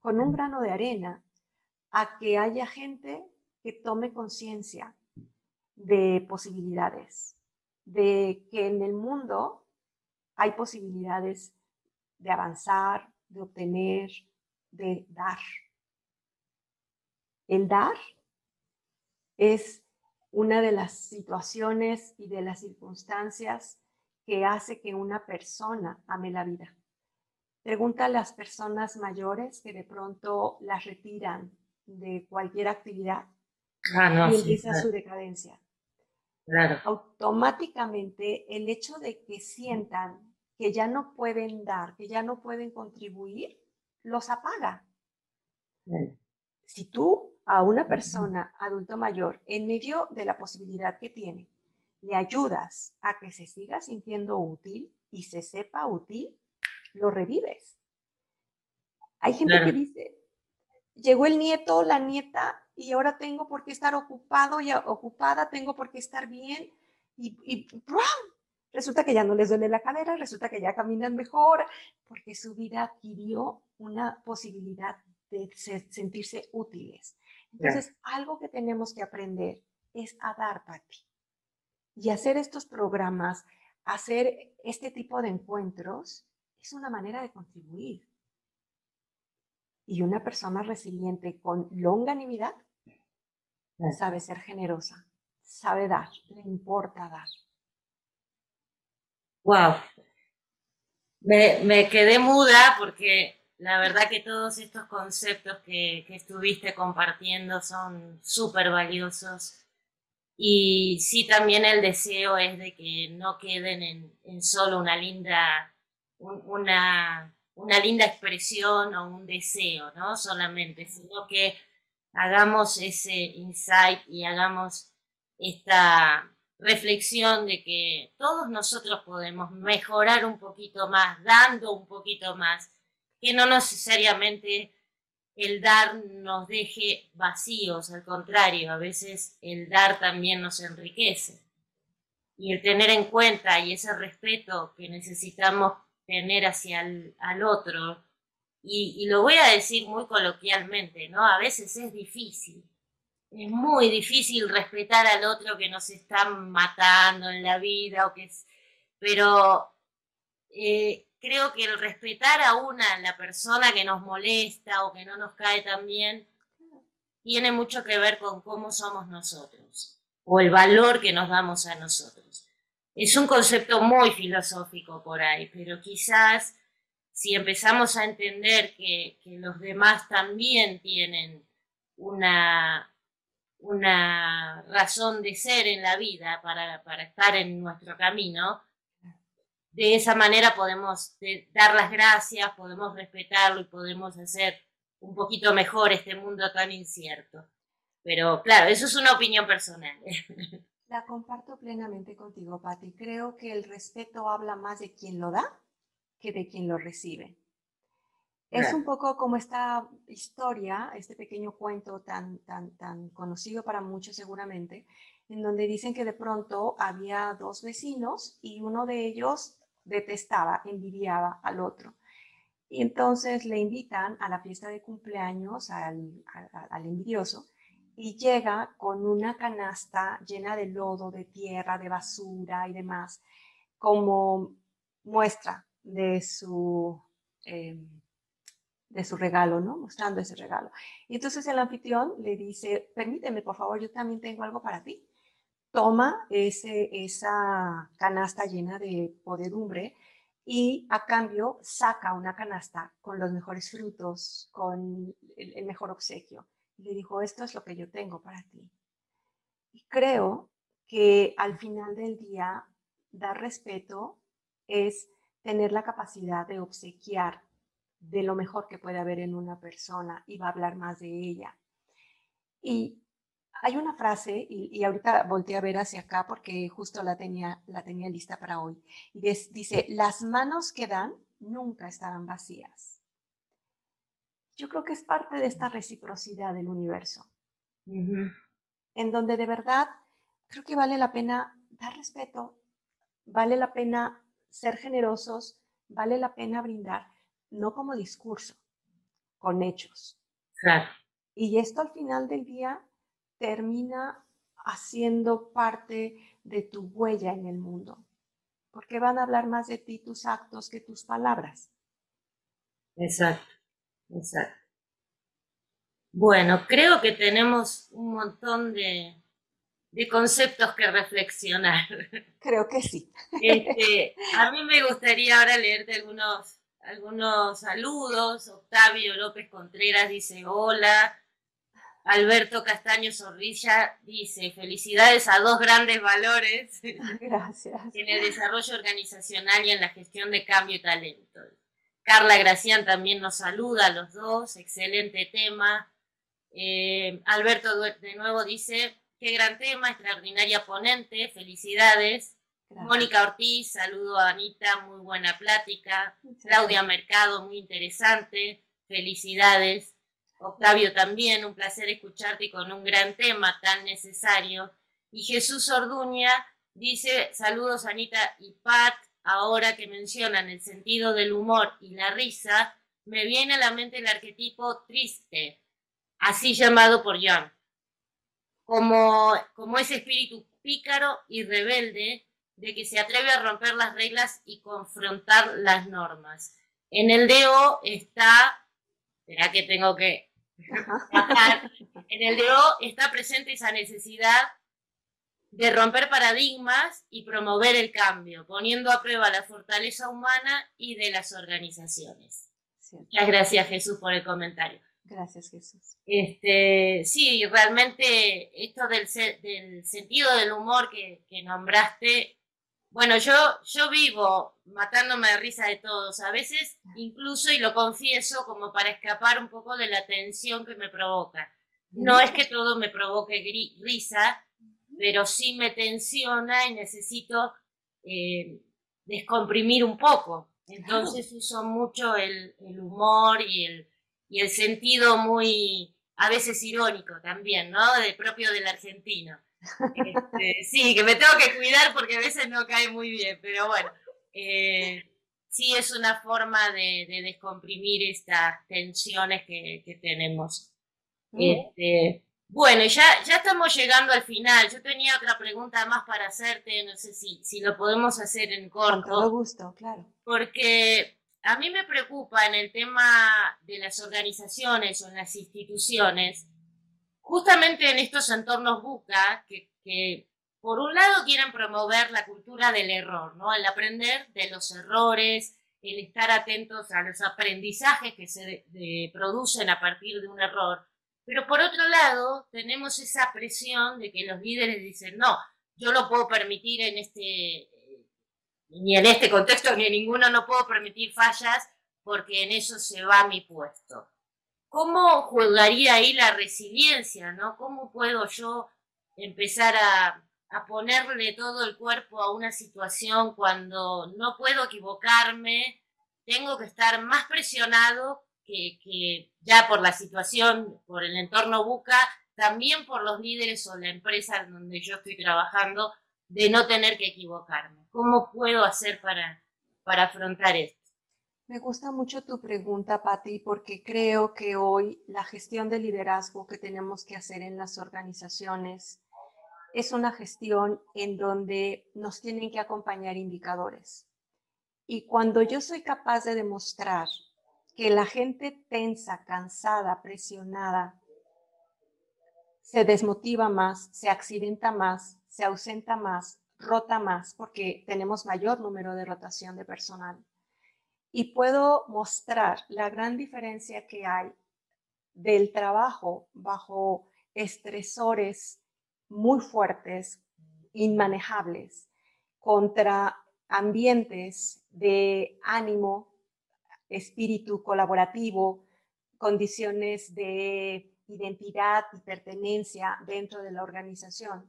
con un grano de arena a que haya gente que tome conciencia de posibilidades, de que en el mundo hay posibilidades de avanzar, de obtener, de dar. El dar es una de las situaciones y de las circunstancias que hace que una persona ame la vida. Pregunta a las personas mayores que de pronto las retiran de cualquier actividad ah, y empieza su decadencia. Automáticamente el hecho de que sientan que ya no pueden dar, que ya no pueden contribuir, los apaga. Si tú a una persona adulto mayor, en medio de la posibilidad que tiene, le ayudas a que se siga sintiendo útil y se sepa útil, lo revives. Hay gente que dice, llegó el nieto, la nieta, y ahora tengo por qué estar ocupado y ocupada, tengo por qué estar bien, y, resulta que ya no les duele la cadera, resulta que ya caminan mejor, porque su vida adquirió una posibilidad de sentirse útiles. Entonces, algo que tenemos que aprender es a dar, Pati. Y hacer estos programas, hacer este tipo de encuentros, es una manera de contribuir. Y una persona resiliente con longanimidad sabe ser generosa, sabe dar, le importa dar. Wow. Me, me quedé muda porque la verdad que todos estos conceptos que, estuviste compartiendo son súper valiosos. Y sí, también el deseo es de que no queden en, solo una linda, una, una linda expresión o un deseo, ¿no? Solamente, sino que hagamos ese insight y hagamos esta reflexión de que todos nosotros podemos mejorar un poquito más, dando un poquito más que no necesariamente el dar nos deje vacíos, al contrario, a veces el dar también nos enriquece. Y el tener en cuenta y ese respeto que necesitamos tener hacia el al otro, y, lo voy a decir muy coloquialmente, ¿no? A veces es difícil, es muy difícil respetar al otro que nos está matando en la vida, o que es, pero eh, creo que el respetar a una, la persona que nos molesta o que no nos cae tan bien, tiene mucho que ver con cómo somos nosotros o el valor que nos damos a nosotros. Es un concepto muy filosófico por ahí, pero quizás si empezamos a entender que, los demás también tienen una, una razón de ser en la vida para, para estar en nuestro camino, de esa manera podemos dar las gracias, podemos respetarlo y podemos hacer un poquito mejor este mundo tan incierto. Pero claro, eso es una opinión personal. La comparto plenamente contigo, Patti. Creo que el respeto habla más de quien lo da que de quien lo recibe. Es un poco como esta historia, este pequeño cuento tan, tan, tan conocido para muchos seguramente, en donde dicen que de pronto había dos vecinos y uno de ellos detestaba, envidiaba al otro. Y entonces le invitan a la fiesta de cumpleaños al, al, envidioso y llega con una canasta llena de lodo, de tierra, de basura y demás, como muestra de su, em, de su regalo, ¿no? Mostrando ese regalo. Y entonces el anfitrión le dice, permíteme, por favor, yo también tengo algo para ti. Toma ese, esa canasta llena de podedumbre y a cambio saca una canasta con los mejores frutos, con el, mejor obsequio. Y le dijo, esto es lo que yo tengo para ti. Y creo que al final del día, dar respeto es tener la capacidad de obsequiar de lo mejor que puede haber en una persona y va a hablar más de ella. Y hay una frase, y, ahorita volteé a ver hacia acá porque justo la tenía, la tenía lista para hoy, y dice, las manos que dan nunca estarán vacías. Yo creo que es parte de esta reciprocidad del universo, en donde de verdad creo que vale la pena dar respeto, vale la pena ser generosos, vale la pena brindar, no como discurso, con hechos. Claro. Y esto al final del día termina haciendo parte de tu huella en el mundo, porque van a hablar más de ti tus actos que tus palabras. Exacto, exacto. Bueno, creo que tenemos un montón de, conceptos que reflexionar. Creo que sí. Este, a mí me gustaría ahora leerte algunos, algunos saludos. Octavio López Contreras dice hola. Alberto Castaño Zorrilla dice, felicidades a dos grandes valores Gracias. en el desarrollo organizacional y en la gestión de cambio y talento. Carla Gracián también nos saluda a los dos, excelente tema. Eh, Alberto de nuevo dice, qué gran tema, extraordinaria ponente, felicidades. Mónica Ortiz, saludo a Anita, muy buena plática. Claudia Mercado, muy interesante, felicidades. Octavio también, un placer escucharte con un gran tema tan necesario. Y Jesús Orduña dice, saludos Anita y Pat, ahora que mencionan el sentido del humor y la risa, me viene a la mente el arquetipo triste, así llamado por John, como, como ese espíritu pícaro y rebelde de que se atreve a romper las reglas y confrontar las normas. En el DO está, será que tengo que en el DO está presente esa necesidad de romper paradigmas y promover el cambio, poniendo a prueba la fortaleza humana y de las organizaciones. Muchas gracias Jesús por el comentario. Gracias Jesús. Este, sí, realmente esto del, del sentido del humor que, que nombraste bueno, yo, yo vivo matándome de risa de todos, a veces incluso, y lo confieso, como para escapar un poco de la tensión que me provoca. No es que todo me provoque risa, pero sí me tensiona y necesito eh, descomprimir un poco. Entonces uso mucho el, humor y el, y el sentido muy, a veces irónico también, ¿no? De propio del argentino. Este, sí, que me tengo que cuidar porque a veces no cae muy bien, pero bueno, eh, sí es una forma de, descomprimir estas tensiones que, tenemos. Este, bueno, ya, ya estamos llegando al final. Yo tenía otra pregunta más para hacerte, no sé si, si lo podemos hacer en corto. Con todo gusto, claro. Porque a mí me preocupa en el tema de las organizaciones o en las instituciones justamente en estos entornos buca, que, por un lado quieren promover la cultura del error, ¿no? El aprender de los errores, el estar atentos a los aprendizajes que se producen a partir de un error. Pero por otro lado, tenemos esa presión de que los líderes dicen, no, yo no puedo permitir en este, ni en este contexto, ni en ninguno, no puedo permitir fallas porque en eso se va mi puesto. ¿cómo jugaría ahí la resiliencia? ¿no? ¿Cómo puedo yo empezar a, ponerle todo el cuerpo a una situación cuando no puedo equivocarme? Tengo que estar más presionado que, que ya por la situación, por el entorno buca, también por los líderes o la empresa donde yo estoy trabajando, de no tener que equivocarme. ¿Cómo puedo hacer para, para afrontar esto? Me gusta mucho tu pregunta, Patti, porque creo que hoy la gestión de liderazgo que tenemos que hacer en las organizaciones es una gestión en donde nos tienen que acompañar indicadores. Y cuando yo soy capaz de demostrar que la gente tensa, cansada, presionada, se desmotiva más, se accidenta más, se ausenta más, rota más, porque tenemos mayor número de rotación de personal. Y puedo mostrar la gran diferencia que hay del trabajo bajo estresores muy fuertes, inmanejables, contra ambientes de ánimo, espíritu colaborativo, condiciones de identidad y pertenencia dentro de la organización.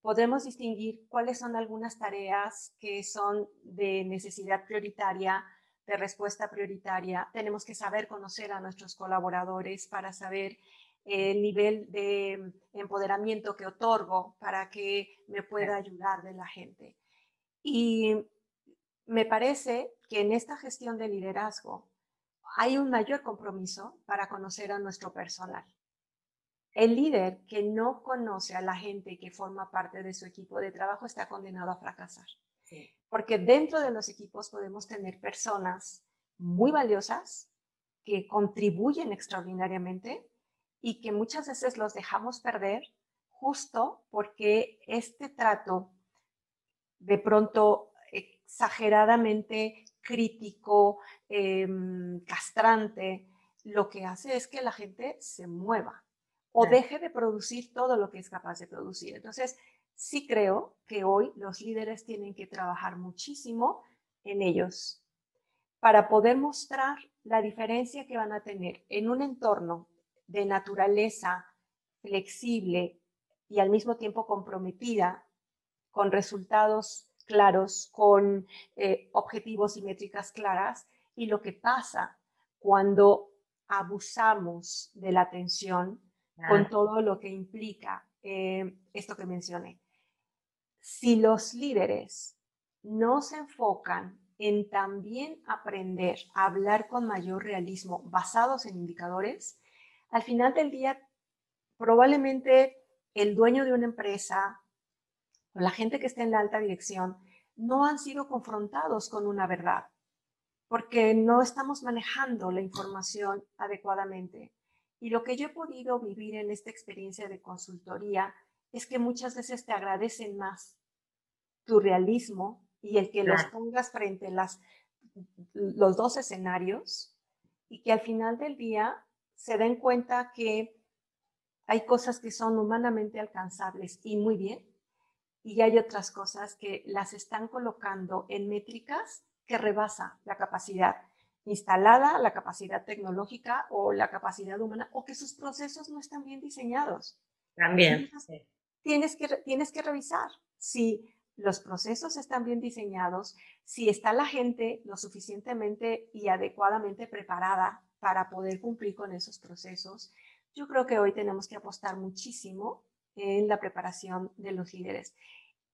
Podemos distinguir cuáles son algunas tareas que son de necesidad prioritaria, de respuesta prioritaria. Tenemos que saber conocer a nuestros colaboradores para saber el nivel de empoderamiento que otorgo para que me pueda ayudar de la gente. Y me parece que en esta gestión de liderazgo hay un mayor compromiso para conocer a nuestro personal. El líder que no conoce a la gente que forma parte de su equipo de trabajo está condenado a fracasar. Porque dentro de los equipos podemos tener personas muy valiosas que contribuyen extraordinariamente y que muchas veces los dejamos perder justo porque este trato de pronto exageradamente crítico, em, castrante, lo que hace es que la gente se mueva o deje de producir todo lo que es capaz de producir. Entonces, sí creo que hoy los líderes tienen que trabajar muchísimo en ellos para poder mostrar la diferencia que van a tener en un entorno de naturaleza flexible y al mismo tiempo comprometida con resultados claros, con eh, objetivos y métricas claras. Y lo que pasa cuando abusamos de la atención con todo lo que implica eh, esto que mencioné. Si los líderes no se enfocan en también aprender a hablar con mayor realismo basados en indicadores, al final del día probablemente el dueño de una empresa, la gente que está en la alta dirección no han sido confrontados con una verdad, porque no estamos manejando la información adecuadamente. Y lo que yo he podido vivir en esta experiencia de consultoría es que muchas veces te agradecen más tu realismo y el que los pongas frente a las, los dos escenarios y que al final del día se den cuenta que hay cosas que son humanamente alcanzables y muy bien, y hay otras cosas que las están colocando en métricas que rebasa la capacidad instalada, la capacidad tecnológica o la capacidad humana, o que sus procesos no están bien diseñados. También. Tienes que, tienes que revisar si los procesos están bien diseñados, si está la gente lo suficientemente y adecuadamente preparada para poder cumplir con esos procesos. Yo creo que hoy tenemos que apostar muchísimo en la preparación de los líderes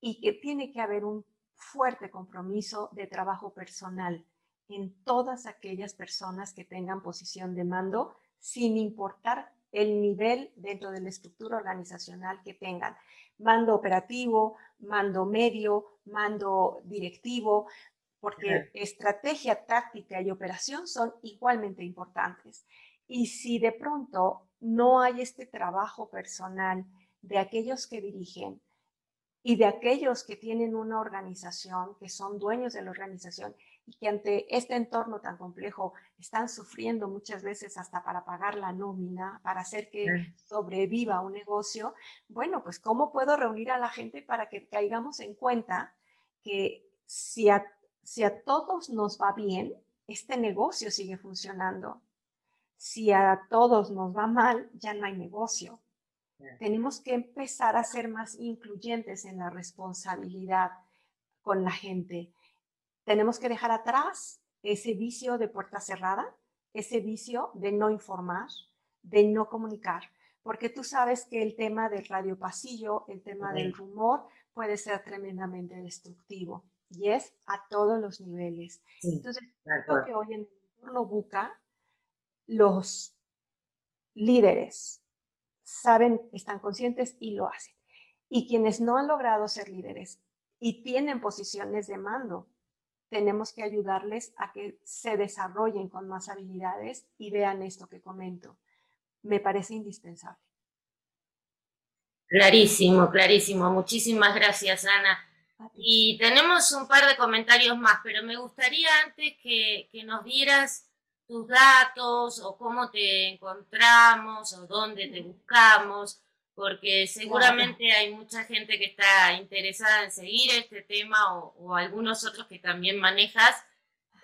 y que tiene que haber un fuerte compromiso de trabajo personal en todas aquellas personas que tengan posición de mando, sin importar el nivel dentro de la estructura organizacional que tengan. Mando operativo, mando medio, mando directivo, porque estrategia, táctica y operación son igualmente importantes. Y si de pronto no hay este trabajo personal de aquellos que dirigen y de aquellos que tienen una organización, que son dueños de la organización y que ante este entorno tan complejo están sufriendo muchas veces hasta para pagar la nómina, para hacer que sobreviva un negocio, bueno, pues ¿cómo puedo reunir a la gente para que caigamos en cuenta que si a, si a todos nos va bien, este negocio sigue funcionando? Si a todos nos va mal, ya no hay negocio. Tenemos que empezar a ser más incluyentes en la responsabilidad con la gente. Tenemos que dejar atrás ese vicio de puerta cerrada, ese vicio de no informar, de no comunicar, porque tú sabes que el tema del radio pasillo, el tema del rumor puede ser tremendamente destructivo. y es a todos los niveles. Entonces, creo que hoy en el entorno buca, los líderes saben, están conscientes y lo hacen. Y quienes no han logrado ser líderes y tienen posiciones de mando, tenemos que ayudarles a que se desarrollen con más habilidades y vean esto que comento. Me parece indispensable. Clarísimo, clarísimo. Muchísimas gracias, Ana. Y tenemos un par de comentarios más, pero me gustaría antes que, que nos dieras tus datos o cómo te encontramos o dónde te buscamos, porque seguramente hay mucha gente que está interesada en seguir este tema o, algunos otros que también manejas.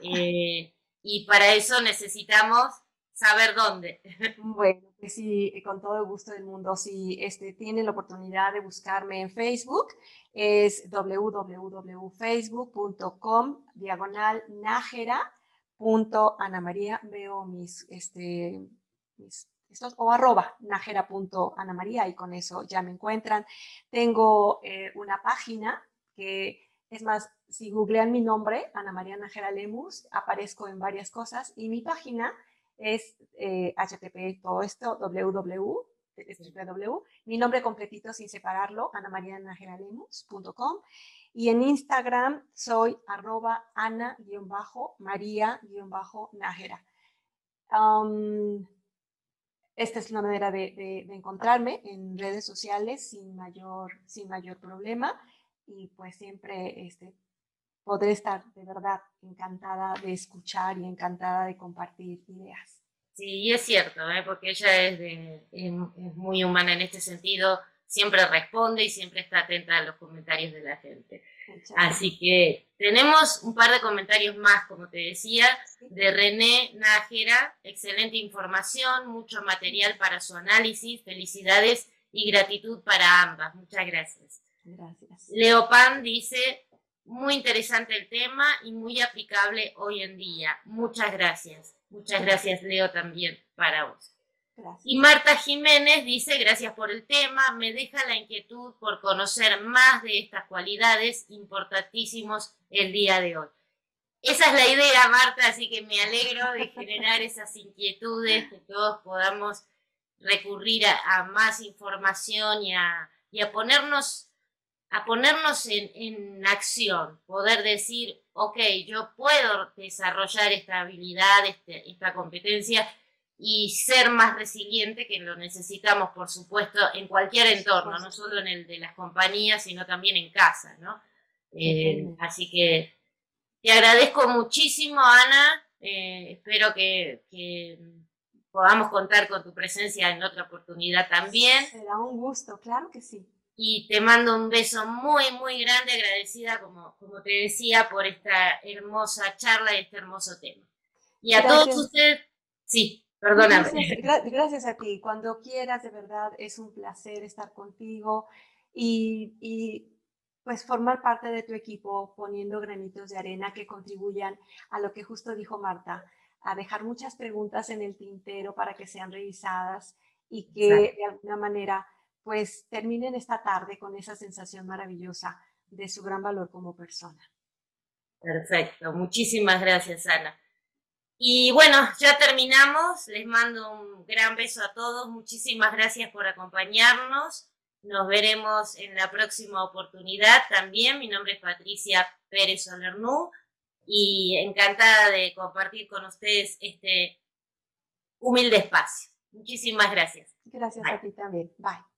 Eh, y para eso necesitamos saber dónde. Bueno, pues sí, con todo el gusto del mundo. Si este, tienen la oportunidad de buscarme en Facebook, es www.facebook.com diagonal nájera punto Ana María, veo mis, este, estos, o arroba najera punto Ana María y con eso ya me encuentran. Tengo eh, una página que es más, si googlean mi nombre, Ana María Najera Lemus, aparezco en varias cosas y mi página es http eh, todo esto www www, mi nombre completito sin separarlo, anamarianajera.lemus.com y en Instagram soy arroba ana-maría-nájera. esta es una manera de, encontrarme en redes sociales sin mayor, sin mayor problema y pues siempre este, podré estar de verdad encantada de escuchar y encantada de compartir ideas. Sí, es cierto, ¿eh? porque ella es, es muy humana en este sentido siempre responde y siempre está atenta a los comentarios de la gente. Así que tenemos un par de comentarios más, como te decía, de René Nájera. Excelente información, mucho material para su análisis. Felicidades y gratitud para ambas. Muchas gracias. Gracias. Leopan dice, muy interesante el tema y muy aplicable hoy en día. Muchas gracias. Muchas gracias, Leo, también para vos. Y Marta Jiménez dice, gracias por el tema, me deja la inquietud por conocer más de estas cualidades importantísimos el día de hoy. Esa es la idea, Marta, así que me alegro de generar esas inquietudes, que todos podamos recurrir a, más información y a, ponernos, a ponernos en, en acción, poder decir, ok, yo puedo desarrollar esta habilidad, este, esta competencia, y ser más resiliente, que lo necesitamos, por supuesto, en cualquier entorno, no solo en el de las compañías, sino también en casa, ¿no? Eh, así que te agradezco muchísimo, Ana. Eh, espero que, podamos contar con tu presencia en otra oportunidad también. Será un gusto, claro que sí. Y te mando un beso muy, muy grande, agradecida, como, como te decía, por esta hermosa charla y este hermoso tema. Y a todos ustedes, sí. Perdóname. Gracias, a ti. Cuando quieras, de verdad, es un placer estar contigo y, pues formar parte de tu equipo poniendo granitos de arena que contribuyan a lo que justo dijo Marta, a dejar muchas preguntas en el tintero para que sean revisadas y que de alguna manera pues terminen esta tarde con esa sensación maravillosa de su gran valor como persona. Perfecto, muchísimas gracias Ana. Y bueno, ya terminamos. Les mando un gran beso a todos. Muchísimas gracias por acompañarnos. Nos veremos en la próxima oportunidad también. Mi nombre es Patricia Pérez Solernú y encantada de compartir con ustedes este humilde espacio. Muchísimas gracias. Gracias a ti también. Bye.